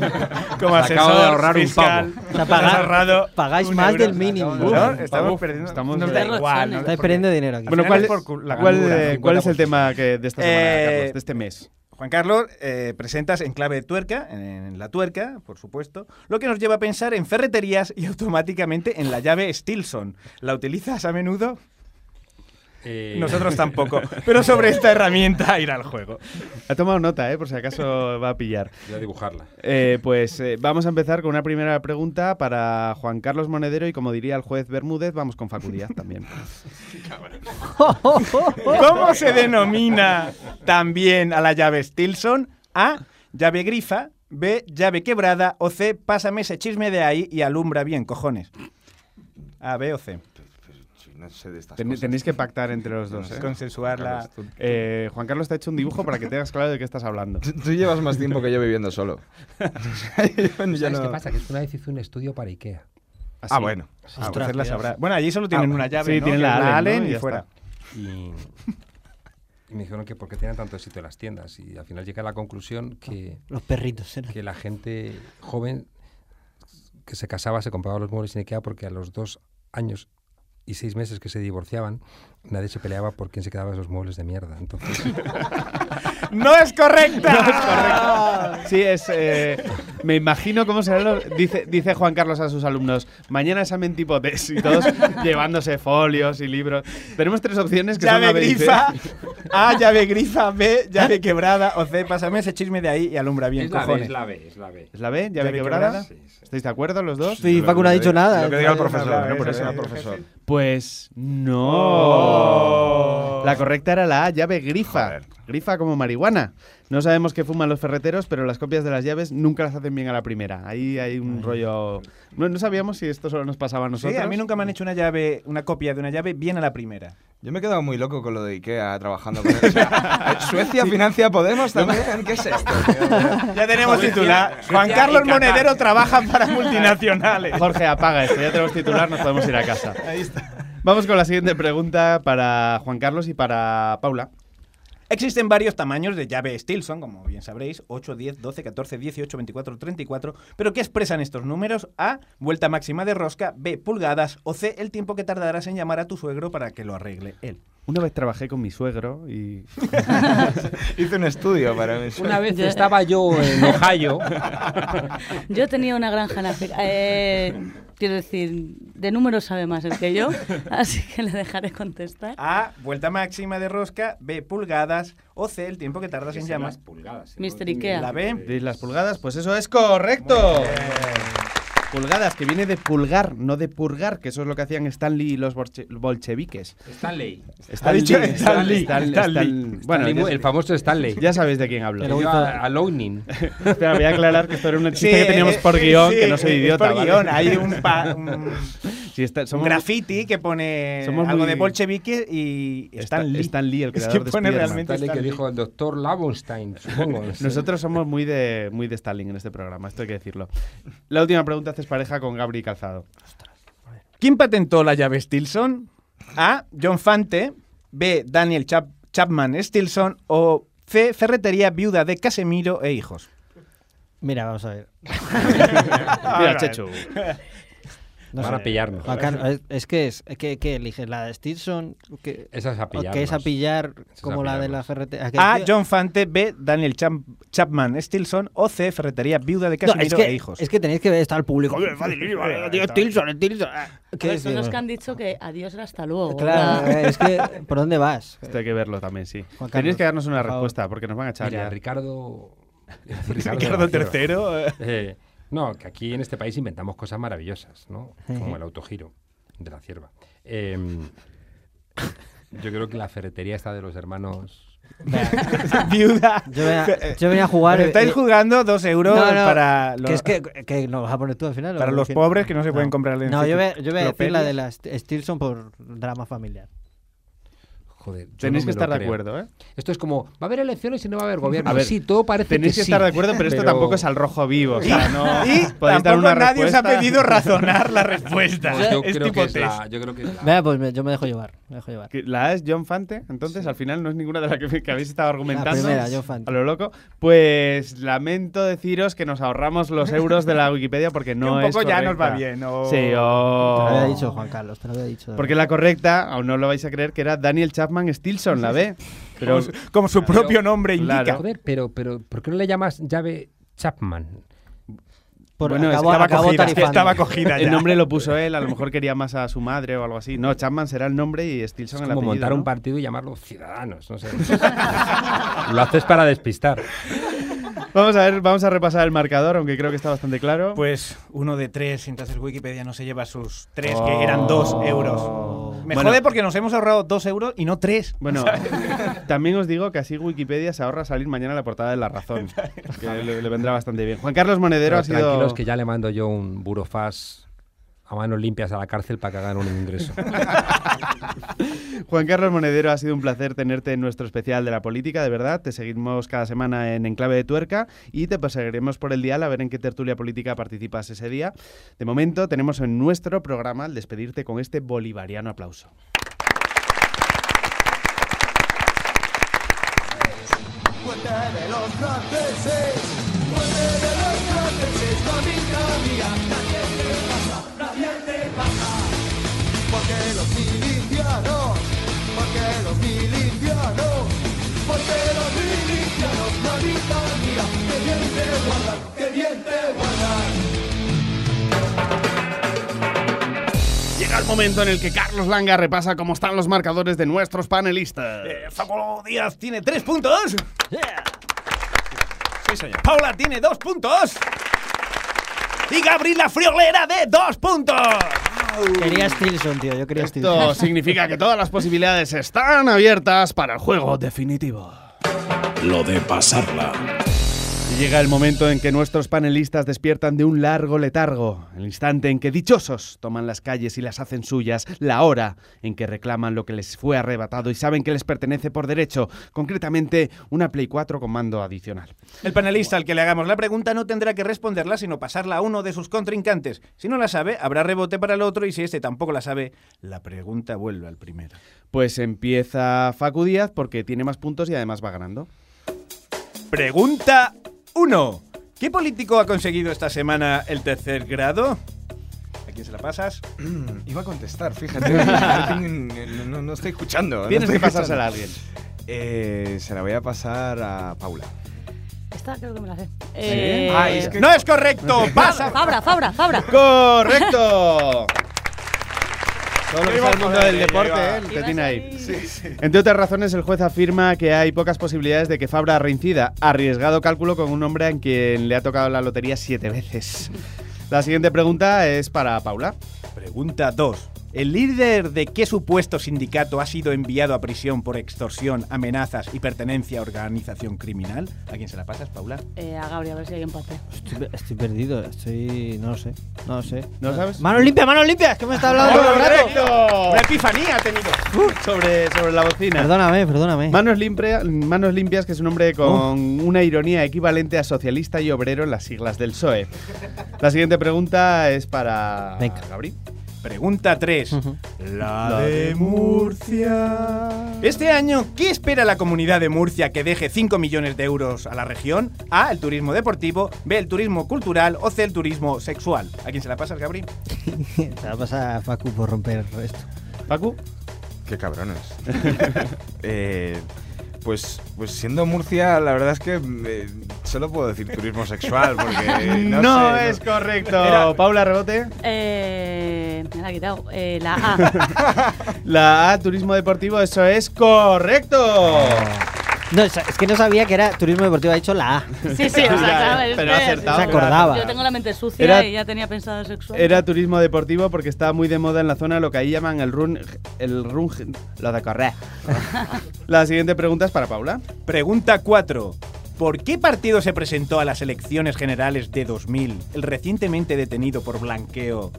Speaker 1: como asesor
Speaker 9: acabo de ahorrar un
Speaker 1: fiscal.
Speaker 3: O sea, pagar-
Speaker 1: ahorrado
Speaker 3: pagáis
Speaker 1: un
Speaker 3: más
Speaker 1: euro.
Speaker 3: del mínimo.
Speaker 1: ¿No?
Speaker 3: Uf,
Speaker 1: Estamos perdiendo.
Speaker 2: estamos
Speaker 1: nos da igual. ¿no?
Speaker 3: Estáis perdiendo dinero aquí.
Speaker 2: Bueno, ¿cuál, es, cuál, eh, cuál es el
Speaker 1: 50%?
Speaker 2: tema que de esta semana,
Speaker 1: Eh,
Speaker 2: Carlos, de este mes?
Speaker 1: Juan Carlos, eh, presentas en clave de tuerca, en la tuerca, por supuesto, lo que nos lleva a pensar en ferreterías y automáticamente en la llave Stilson. ¿La utilizas a menudo?
Speaker 9: Eh,
Speaker 1: Nosotros tampoco. [laughs] Pero sobre esta herramienta [laughs] irá al juego.
Speaker 2: Ha tomado nota, ¿eh? por si acaso va a pillar.
Speaker 9: Voy a dibujarla.
Speaker 2: Eh, pues eh, vamos a empezar con una primera pregunta para Juan Carlos Monedero y como diría el juez Bermúdez, vamos con Facu Díaz también. [laughs]
Speaker 1: ¿Cómo se denomina también a la llave Stilson? A. Llave grifa. B. Llave quebrada. O C. Pásame ese chisme de ahí y alumbra bien, cojones. A, B o C.
Speaker 4: No sé de estas
Speaker 2: Ten-
Speaker 4: cosas.
Speaker 2: tenéis que pactar entre los dos. ¿eh?
Speaker 1: Consensuar la...
Speaker 4: Carlos, tú,
Speaker 2: Eh, Juan Carlos te ha hecho un dibujo para que tengas claro de qué estás hablando.
Speaker 4: tú- tú llevas más tiempo que yo viviendo solo. [laughs] Ya
Speaker 9: ¿Sabes
Speaker 4: no-
Speaker 9: qué pasa? Que es que una vez hice un estudio para Ikea.
Speaker 2: Así.
Speaker 4: Ah, bueno.
Speaker 1: Ah,
Speaker 3: Ostras,
Speaker 1: la sabrá. Bueno, allí solo tienen
Speaker 2: Ah,
Speaker 1: una llave,
Speaker 2: sí,
Speaker 1: ¿no?
Speaker 2: tienen la
Speaker 1: es
Speaker 2: Allen,
Speaker 1: Allen
Speaker 2: ¿no? y
Speaker 1: fuera.
Speaker 9: Y, y me dijeron que por qué tenían tanto éxito en las tiendas. Y al final llegué a la conclusión que,
Speaker 3: Los perritos eran.
Speaker 9: que la gente joven que se casaba se compraba los muebles en Ikea porque a los dos años y seis meses que se divorciaban, nadie se peleaba por quién se quedaba esos muebles de mierda. Entonces, [laughs]
Speaker 1: ¡No es correcta! [laughs]
Speaker 2: No es correcto. Sí, es. eh, me imagino cómo será. lo- dice, dice Juan Carlos a sus alumnos: mañana examen tipo test y todos [laughs] llevándose folios y libros. Tenemos tres opciones que son
Speaker 1: Llave
Speaker 2: B C.
Speaker 1: grifa. A, llave grifa. B, llave quebrada. O C, pásame ese chisme de ahí y alumbra bien,
Speaker 9: es la B,
Speaker 1: cojones.
Speaker 9: es la B, es la B.
Speaker 2: ¿Es la B? ¿Llave,
Speaker 1: ¿Llave
Speaker 2: quebrada?
Speaker 1: quebrada?
Speaker 2: ¿Estáis de acuerdo los dos?
Speaker 3: Sí, Facu no ha dicho nada.
Speaker 4: Lo que diga el profesor, no por
Speaker 1: eso,
Speaker 4: eso, profesor.
Speaker 2: Pues no.
Speaker 1: Oh.
Speaker 2: La correcta era la A, llave grifa.
Speaker 4: Joder.
Speaker 2: Grifa como marihuana. No sabemos qué fuman los ferreteros, pero las copias de las llaves nunca las hacen bien a la primera. Ahí hay un rollo. No, no sabíamos si esto solo nos pasaba a
Speaker 1: Sí,
Speaker 2: nosotros.
Speaker 1: a mí nunca me han hecho una llave, una copia de una llave bien a la primera.
Speaker 4: Yo me he quedado muy loco con lo de Ikea trabajando con eso. O sea, [laughs] ¿Suecia financia Podemos también? ¿Qué es esto? [laughs]
Speaker 1: Ya tenemos titular. Juan Carlos. Monedero trabaja para multinacionales.
Speaker 2: Jorge, apaga esto. Ya tenemos titular, nos podemos ir a casa.
Speaker 1: Ahí está.
Speaker 2: Vamos con la siguiente pregunta para Juan Carlos y para Paula.
Speaker 1: Existen varios tamaños de llave Stilson, como bien sabréis, 8, 10, 12, 14, 18, 24, 34, pero ¿qué expresan estos números? A, vuelta máxima de rosca, B, pulgadas, o C, el tiempo que tardarás en llamar a tu suegro para que lo arregle él.
Speaker 2: Una vez trabajé con mi suegro y. [laughs]
Speaker 4: Hice un estudio para mí.
Speaker 9: Una vez estaba yo en Ohio. [laughs]
Speaker 5: Yo tenía una granja en África. Eh, quiero decir, de números sabe más el que yo, [laughs] así que le dejaré contestar.
Speaker 1: A, vuelta máxima de rosca, B, pulgadas, o C, el tiempo que tardas en llamar.
Speaker 9: pulgadas.
Speaker 5: Mr. Ikea.
Speaker 1: La B.
Speaker 2: ¿De las pulgadas? Pues eso es correcto. Pulgadas, que viene de pulgar, no de purgar, que eso es lo que hacían Stanley y los bolche- bolcheviques.
Speaker 9: Stanley.
Speaker 2: Stanley,
Speaker 1: dicho Stanley, Stanley.
Speaker 2: Stan- bueno,
Speaker 9: Stanley,
Speaker 2: ya,
Speaker 9: el famoso Stanley.
Speaker 2: ya sabéis de quién hablo.
Speaker 9: A. [laughs]
Speaker 2: Espera, voy a aclarar que esto era un chiste que teníamos por
Speaker 1: eh,
Speaker 2: guion,
Speaker 1: sí,
Speaker 2: que no soy idiota.
Speaker 1: por
Speaker 2: ¿vale?
Speaker 1: guion, hay un, [laughs] pa- un-
Speaker 2: Sí, está-
Speaker 1: un
Speaker 2: somos-
Speaker 1: graffiti que pone
Speaker 2: Somos
Speaker 1: algo
Speaker 2: muy-
Speaker 1: de bolchevique y Stan Lee.
Speaker 2: Stan Lee, el [laughs]
Speaker 1: Es que
Speaker 2: creador de
Speaker 1: pone
Speaker 2: Spiderman.
Speaker 1: realmente
Speaker 9: que
Speaker 1: Stan Lee.
Speaker 9: dijo el doctor Lavenstein, supongo.
Speaker 2: Nosotros somos muy de, muy de Stalin en este programa, esto hay que decirlo. La última pregunta haces pareja con Gabri Calzado.
Speaker 1: ¿Quién patentó la llave Stilson? A. John Fante. B. Daniel Chap- Chapman Stilson. O C. Ferretería viuda de Casemiro e hijos.
Speaker 3: Mira, vamos a ver. [laughs]
Speaker 2: Mira, Chechu.
Speaker 3: No
Speaker 9: Van
Speaker 3: sé.
Speaker 9: a pillarnos.
Speaker 3: Es, que es. ¿Qué, qué eliges? ¿La de Stilson? ¿Qué,
Speaker 9: Esa es a
Speaker 3: o
Speaker 9: pillarnos.
Speaker 3: que es a pillar
Speaker 9: es
Speaker 3: como
Speaker 9: a
Speaker 3: la de la ferretería?
Speaker 1: A. John Fante. B. Daniel Chap- Chapman Stilson. O C. Ferretería viuda de
Speaker 3: No, es, que,
Speaker 1: e hijos.
Speaker 3: es que tenéis que ver, está el público. "Oye, facilísimo,
Speaker 1: Ahí
Speaker 3: tío,
Speaker 1: está.
Speaker 3: Stilson, Stilson". Ah, ¿Qué
Speaker 5: son los que han dicho que adiós hasta luego.
Speaker 3: Claro,
Speaker 5: ¿verdad?
Speaker 3: eh, es que ¿por dónde vas?
Speaker 2: Esto hay que verlo también, sí. Tenéis que darnos una respuesta, porque nos van a echar
Speaker 9: Mira,
Speaker 2: ya.
Speaker 9: Ricardo. [laughs]
Speaker 1: Ricardo
Speaker 9: Cierva. [laughs]
Speaker 1: III.
Speaker 9: Eh, no, que aquí en este país inventamos cosas maravillosas, ¿no? Como el autogiro de la cierva. Em, yo creo que la ferretería está de los hermanos. [laughs]
Speaker 1: viuda.
Speaker 3: Yo venía, yo venía a jugar.
Speaker 1: Estáis
Speaker 3: eh,
Speaker 1: jugando dos euros
Speaker 3: no, no,
Speaker 1: para,
Speaker 3: que
Speaker 1: los-
Speaker 3: es que, que nos vas a poner tú al final. ¿o
Speaker 1: para los pobres que no se pueden comprar el
Speaker 3: No, yo voy, a- yo voy a decir la de la St- Stilson por drama familiar.
Speaker 9: Joder, yo
Speaker 2: Tenéis
Speaker 9: no
Speaker 2: que estar de acuerdo, ¿eh?
Speaker 9: Esto es como, va a haber elecciones y no va a haber gobierno.
Speaker 2: A ver,
Speaker 9: sí, todo parece
Speaker 2: Tenéis
Speaker 9: que,
Speaker 2: que
Speaker 9: sí,
Speaker 2: estar de acuerdo, pero esto tampoco es al rojo vivo. O sea, no [laughs]
Speaker 1: Y
Speaker 2: podéis dar
Speaker 1: tampoco
Speaker 2: una
Speaker 1: nadie os ha pedido razonar la [laughs] respuesta.
Speaker 9: Yo,
Speaker 1: es
Speaker 9: creo
Speaker 1: tipo
Speaker 9: que es la, yo creo que es la-
Speaker 3: Venga, pues me- yo me dejo llevar. Me dejo llevar.
Speaker 2: La A es John Fante, entonces al final no es ninguna de las que, que habéis estado argumentando.
Speaker 3: primera, John Fante.
Speaker 2: A lo loco. Pues lamento deciros que nos ahorramos los euros de la Wikipedia porque
Speaker 1: Que
Speaker 2: no
Speaker 1: un
Speaker 2: es
Speaker 1: poco ya nos va bien. o-
Speaker 2: Sí,
Speaker 3: Te
Speaker 2: o...
Speaker 3: lo había dicho Juan Carlos, te lo había dicho.
Speaker 2: Porque la correcta, aún no lo vais a creer, que era Daniel Chapman Stilson, la B. Pero
Speaker 1: como, su, como su
Speaker 9: Claro.
Speaker 1: propio nombre indica.
Speaker 2: Claro.
Speaker 9: Joder, pero, pero ¿por qué no le llamas llave Chapman?
Speaker 3: Por-
Speaker 2: bueno,
Speaker 3: acabó,
Speaker 1: estaba,
Speaker 3: acabó
Speaker 1: cogida,
Speaker 3: tarifando.
Speaker 1: estaba cogida ya.
Speaker 2: el nombre lo puso él, a lo mejor quería más a su madre o algo así. No, Chapman será el nombre y Stilson
Speaker 9: Es
Speaker 2: el
Speaker 9: como
Speaker 2: apellido.
Speaker 9: montar
Speaker 2: ¿no?
Speaker 9: un partido y llamarlo Ciudadanos, no sé. [laughs] lo haces para despistar.
Speaker 2: Vamos a ver, vamos a repasar el marcador, aunque creo que está bastante claro.
Speaker 1: Pues uno de tres, entonces Wikipedia no se lleva sus tres,
Speaker 2: Oh.
Speaker 1: que eran dos euros. Me
Speaker 2: Bueno.
Speaker 1: jode porque nos hemos ahorrado dos euros y no tres.
Speaker 2: Bueno, [laughs] también os digo que así Wikipedia se ahorra salir mañana en la portada de La Razón. que le, le vendrá bastante bien. Juan Carlos Monedero
Speaker 9: Pero
Speaker 2: ha sido...
Speaker 9: Tranquilos que ya le mando yo un burofax a manos limpias a la cárcel para que hagan un ingreso. [laughs]
Speaker 2: Juan Carlos Monedero, ha sido un placer tenerte en nuestro especial de la política, de verdad. Te seguimos cada semana en Enclave de Tuerca y te perseguiremos por el dial a ver en qué tertulia política participas ese día. De momento, tenemos en nuestro programa el despedirte con este bolivariano aplauso.
Speaker 10: Porque los
Speaker 2: Llega el momento en el que Carlos Langa repasa cómo están los marcadores de nuestros panelistas.
Speaker 1: Eh, Díaz tiene tres puntos. Sí, señor. Paula tiene dos puntos. Y Gabriela Friolera de dos puntos.
Speaker 3: Quería Stilson, tío. Yo quería
Speaker 2: Esto
Speaker 3: Stilson.
Speaker 2: significa que todas las posibilidades están abiertas para el juego definitivo.
Speaker 7: Lo de pasarla.
Speaker 2: Llega el momento en que nuestros panelistas despiertan de un largo letargo, el instante en que dichosos toman las calles y las hacen suyas, la hora en que reclaman lo que les fue arrebatado y saben que les pertenece por derecho, concretamente una Play 4 con mando adicional.
Speaker 1: El panelista al que le hagamos la pregunta no tendrá que responderla, sino pasarla a uno de sus contrincantes. Si no la sabe, habrá rebote para el otro y si este tampoco la sabe, la pregunta vuelve al primero.
Speaker 2: Pues empieza Facu Díaz porque tiene más puntos y además va ganando.
Speaker 1: Pregunta 1. ¿Qué político ha conseguido esta semana el tercer grado? ¿A quién se la pasas? [clears throat]
Speaker 4: Iba a contestar, fíjate. [laughs] no, no- no estoy escuchando. no
Speaker 2: Tienes
Speaker 4: estoy
Speaker 2: que pasársela a alguien.
Speaker 4: Eh, se la voy a pasar a Paula.
Speaker 5: Esta creo que me la sé. Eh,
Speaker 4: Ah, es que-
Speaker 1: ¡No es correcto! ¡Pasa! [laughs]
Speaker 5: Fabra, Fabra, Fabra.
Speaker 2: ¡Correcto! Todo lo que el mundo del deporte, ¿eh? Te tiene ahí.
Speaker 5: ahí.
Speaker 2: Entre otras razones, el juez afirma que hay pocas posibilidades de que Fabra reincida. Arriesgado cálculo con un hombre a quien le ha tocado la lotería siete veces. La siguiente pregunta es para Paula.
Speaker 1: Pregunta 2. ¿El líder de qué supuesto sindicato ha sido enviado a prisión por extorsión, amenazas y pertenencia a organización criminal? ¿A quién se la pasas, Paula?
Speaker 5: Eh, a Gabriel, a ver si hay empate.
Speaker 3: Estoy, estoy perdido. Estoy. No lo sé. No lo sé.
Speaker 2: ¿No sabes?
Speaker 3: ¡Manos limpias, manos limpias! ¿Qué me está hablando todo el rato?
Speaker 2: ¡Correcto!
Speaker 1: ¡Una epifanía ha tenido!
Speaker 2: Sobre, sobre la bocina.
Speaker 3: Perdóname, perdóname.
Speaker 2: Manos, limpia- manos limpias, que es un nombre con una ironía equivalente a socialista y obrero en las siglas del PSOE. La siguiente pregunta es para
Speaker 3: Venga.
Speaker 2: Gabri.
Speaker 1: Pregunta 3.
Speaker 3: Ujú.
Speaker 1: La de Murcia. Este año, ¿qué espera la comunidad de Murcia que deje 5 millones de euros a la región? A. El turismo deportivo. B. El turismo cultural. O C. El turismo sexual. ¿A quién se la pasas, Gabri? [laughs]
Speaker 3: Se la pasa a Facu por romper esto.
Speaker 2: Facu.
Speaker 4: Qué cabrones. [laughs] Eh, pues, pues siendo Murcia, la verdad es que eh, solo puedo decir turismo sexual, porque [laughs] no,
Speaker 2: No,
Speaker 4: sé,
Speaker 2: es correcto.
Speaker 1: Era-
Speaker 2: Paula Rebote.
Speaker 5: Eh, me la ha quitado. Eh, la A. [laughs]
Speaker 2: La A, turismo deportivo, eso es correcto.
Speaker 3: No, es que no sabía que era turismo deportivo. Ha dicho la A.
Speaker 5: Sí, sí, o sea, ¿sabes?
Speaker 2: Pero acertado.
Speaker 3: Se acordaba.
Speaker 5: Yo tengo la mente sucia
Speaker 2: Era-
Speaker 5: y ya tenía pensado sexual.
Speaker 2: Era turismo deportivo porque está muy de moda en la zona lo que ahí llaman el run, el run, lo de correr. [laughs] La siguiente pregunta es para Paula.
Speaker 1: Pregunta 4. ¿Por qué partido se presentó a las elecciones generales de 2000 el recientemente detenido por blanqueo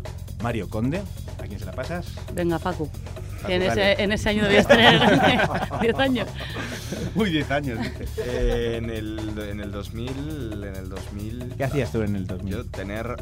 Speaker 1: Mario Conde? ¿A quién se la pasas?
Speaker 5: Venga, Facu. En, ese, en ese año debías tener 10 años.
Speaker 2: Uy, 10 años, dice.
Speaker 4: Eh, en, el, en el 2000, en el 2000...
Speaker 1: ¿Qué hacías tú en el 2000?
Speaker 4: Yo tener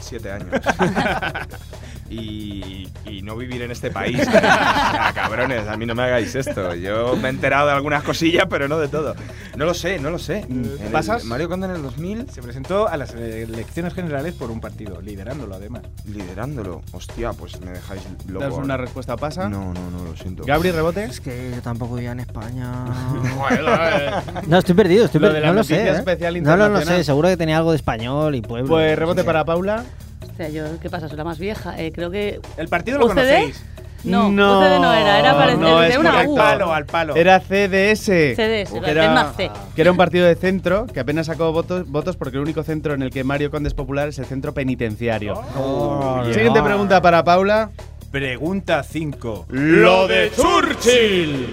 Speaker 4: 7 años. [laughs] y, y no vivir en este país. [laughs] O sea, cabrones, a mí no me hagáis esto. Yo me he enterado de algunas cosillas, pero no de todo. No lo sé, no lo sé. En el-
Speaker 1: ¿Pasas?
Speaker 4: Mario Conde en el 2000,
Speaker 1: Se presentó a las elecciones generales por un partido, liderándolo además.
Speaker 4: liderándolo. Hostia, pues me dejáis loco.
Speaker 2: ¿Das una respuesta pasa?
Speaker 4: No, no, no, lo siento.
Speaker 2: Gabri Rebote.
Speaker 3: Es que yo tampoco vivía en España. [laughs]
Speaker 2: Eh.
Speaker 3: No, estoy perdido, estoy perdido. No lo sé. ¿eh?
Speaker 2: especial
Speaker 3: No, no, no sé. Seguro que tenía algo de español y pueblo.
Speaker 2: Pues
Speaker 3: no
Speaker 2: rebote
Speaker 3: sé.
Speaker 2: para Paula.
Speaker 5: Hostia, yo, ¿qué pasa? Soy la más vieja. Eh, creo que.
Speaker 1: ¿El partido lo
Speaker 5: ¿UCD?
Speaker 1: conocéis?
Speaker 5: No,
Speaker 2: No,
Speaker 5: UCD no era, era para
Speaker 2: no
Speaker 5: de una
Speaker 2: correcto.
Speaker 5: U.
Speaker 1: Al palo, al palo.
Speaker 2: Era CDS.
Speaker 5: CDS,
Speaker 2: que
Speaker 5: era C.
Speaker 2: que era un partido de centro que apenas sacó votos, votos porque el único centro en el que Mario Conde es popular es el centro penitenciario.
Speaker 3: Oh,
Speaker 2: Siguiente pregunta para Paula.
Speaker 1: Pregunta 5.
Speaker 2: Lo de Churchill.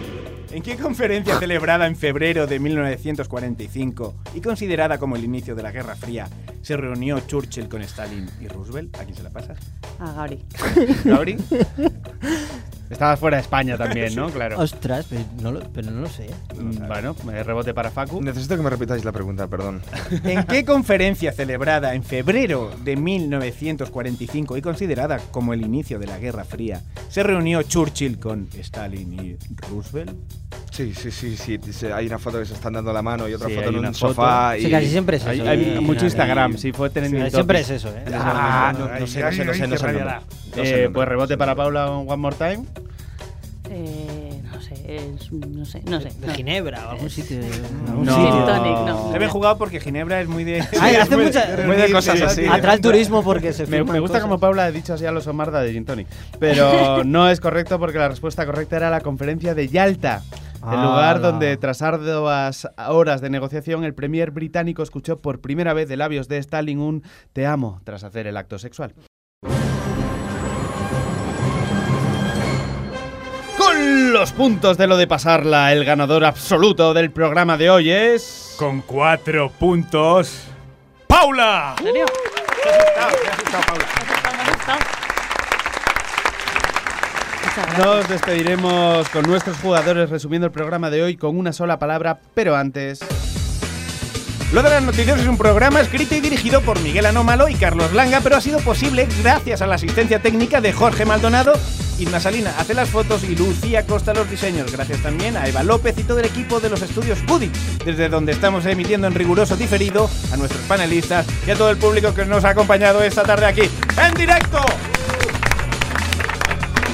Speaker 1: ¿En qué conferencia celebrada en febrero de 1945 y considerada como el inicio de la Guerra Fría se reunió Churchill con Stalin y Roosevelt? ¿A quién se la pasas?
Speaker 5: A Gabri.
Speaker 2: Gabri. [laughs] Estabas fuera de España también, [laughs] ¿no? Claro.
Speaker 3: Ostras, pero no lo, pero no lo sé.
Speaker 2: Mm, Bueno, eh, rebote para Facu.
Speaker 4: Necesito que me repitáis la pregunta, perdón. [laughs]
Speaker 1: ¿En qué conferencia celebrada en febrero de 1945 y considerada como el inicio de la Guerra Fría se reunió Churchill con Stalin y Roosevelt?
Speaker 4: Sí, sí, sí, sí. Hay una foto que se están dando la mano y otra
Speaker 2: Sí,
Speaker 4: foto
Speaker 2: hay
Speaker 4: en un
Speaker 2: foto.
Speaker 4: sofá.
Speaker 3: Sí,
Speaker 4: y...
Speaker 3: casi siempre es
Speaker 2: Hay,
Speaker 3: eso.
Speaker 2: hay
Speaker 3: y-
Speaker 2: mucho
Speaker 3: y-
Speaker 2: Instagram, sí, fue trending
Speaker 3: Siempre
Speaker 2: topic.
Speaker 3: es eso, ¿eh?
Speaker 4: Ah, no, no sé, no sé, no sé, no sé nombre.
Speaker 11: da.
Speaker 4: No sé
Speaker 2: Eh, pues
Speaker 4: no
Speaker 2: rebote
Speaker 4: sé
Speaker 2: para. Paula, one more time.
Speaker 5: Eh, no sé, es- no sé, no sé.
Speaker 3: De
Speaker 5: no.
Speaker 3: Ginebra o algún sitio.
Speaker 2: No.
Speaker 3: algún
Speaker 5: Gin
Speaker 3: sitio.
Speaker 5: tonic, no.
Speaker 1: He bien jugado porque Ginebra es muy de.
Speaker 3: Ay, [laughs] hace
Speaker 1: muy-
Speaker 3: mucha-
Speaker 1: de
Speaker 4: muy de cosas así.
Speaker 1: sí.
Speaker 3: Atrae el turismo porque se
Speaker 2: Me,
Speaker 3: firman
Speaker 2: me gusta
Speaker 3: cosas.
Speaker 2: como Paula ha dicho así a los Omarda de Gin Tonic. Pero [laughs] no es correcto porque la respuesta correcta era la conferencia de Yalta. El lugar
Speaker 3: ¡Hala!
Speaker 2: donde, tras arduas horas de negociación, el premier británico escuchó por primera vez de labios de Stalin un te amo tras hacer el acto sexual. Con los puntos de lo de pasarla, el ganador absoluto del programa de hoy es...
Speaker 11: Con cuatro puntos. ¡Paula!
Speaker 5: ¿En serio? Muchas gracias.
Speaker 2: Nos despediremos con nuestros jugadores resumiendo el programa de hoy con una sola palabra, pero antes...
Speaker 1: Lo de las noticias es un programa escrito y dirigido por Miguel Anómalo y Carlos Langa, pero ha sido posible gracias a la asistencia técnica de Jorge Maldonado, Inma Salina hace las fotos y Lucía Costa los diseños. Gracias también a Eva López y todo el equipo de los estudios Buddy, desde donde estamos emitiendo en riguroso diferido a nuestros panelistas y a todo el público que nos ha acompañado esta tarde aquí en directo.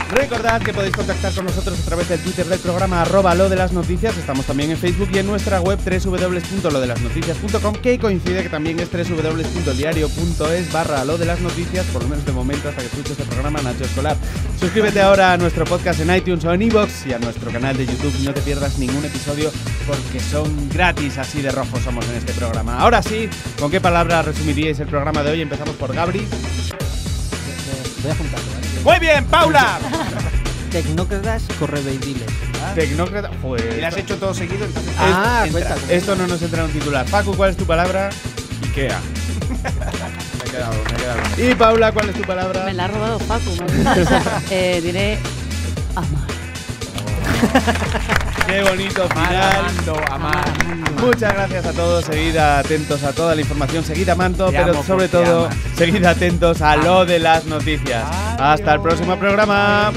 Speaker 2: Recordad que podéis contactar con nosotros a través del Twitter del programa arroba lo de las noticias. Estamos también en Facebook y en nuestra web www.lodelasnoticias.com que coincide que también es www.diario.es barra lo de las noticias, por lo menos de momento hasta que escuches este programa Nacho Escolar. Suscríbete ahora a nuestro podcast en iTunes o en iVoox y a nuestro canal de YouTube no te pierdas ningún episodio porque son gratis, así de rojos somos en este programa. Ahora sí, ¿con qué palabras resumiríais el programa de hoy? Empezamos por Gabri.
Speaker 3: Voy a juntarlo, ¿vale?
Speaker 1: Muy bien, Paula.
Speaker 3: Tecnócratas correveidiles.
Speaker 2: Tecnócrata. Joder.
Speaker 1: Y lo has hecho todo seguido, entonces.
Speaker 3: Ah, cuenta.
Speaker 2: Esto no nos entra en un titular. Paco, ¿cuál es tu palabra?
Speaker 4: Ikea. [laughs] me he quedado, me he quedado.
Speaker 2: Y Paula, ¿cuál es tu palabra?
Speaker 5: Me la ha robado Paco. madre. [laughs] eh, diré amar. [laughs]
Speaker 2: Qué bonito final.
Speaker 1: Amando, amando.
Speaker 2: Muchas gracias a todos. Seguid atentos a toda la información. Seguid amando,
Speaker 1: Te
Speaker 2: pero
Speaker 1: amo
Speaker 2: sobre todo, seguid atentos a lo de las noticias. Hasta el próximo programa.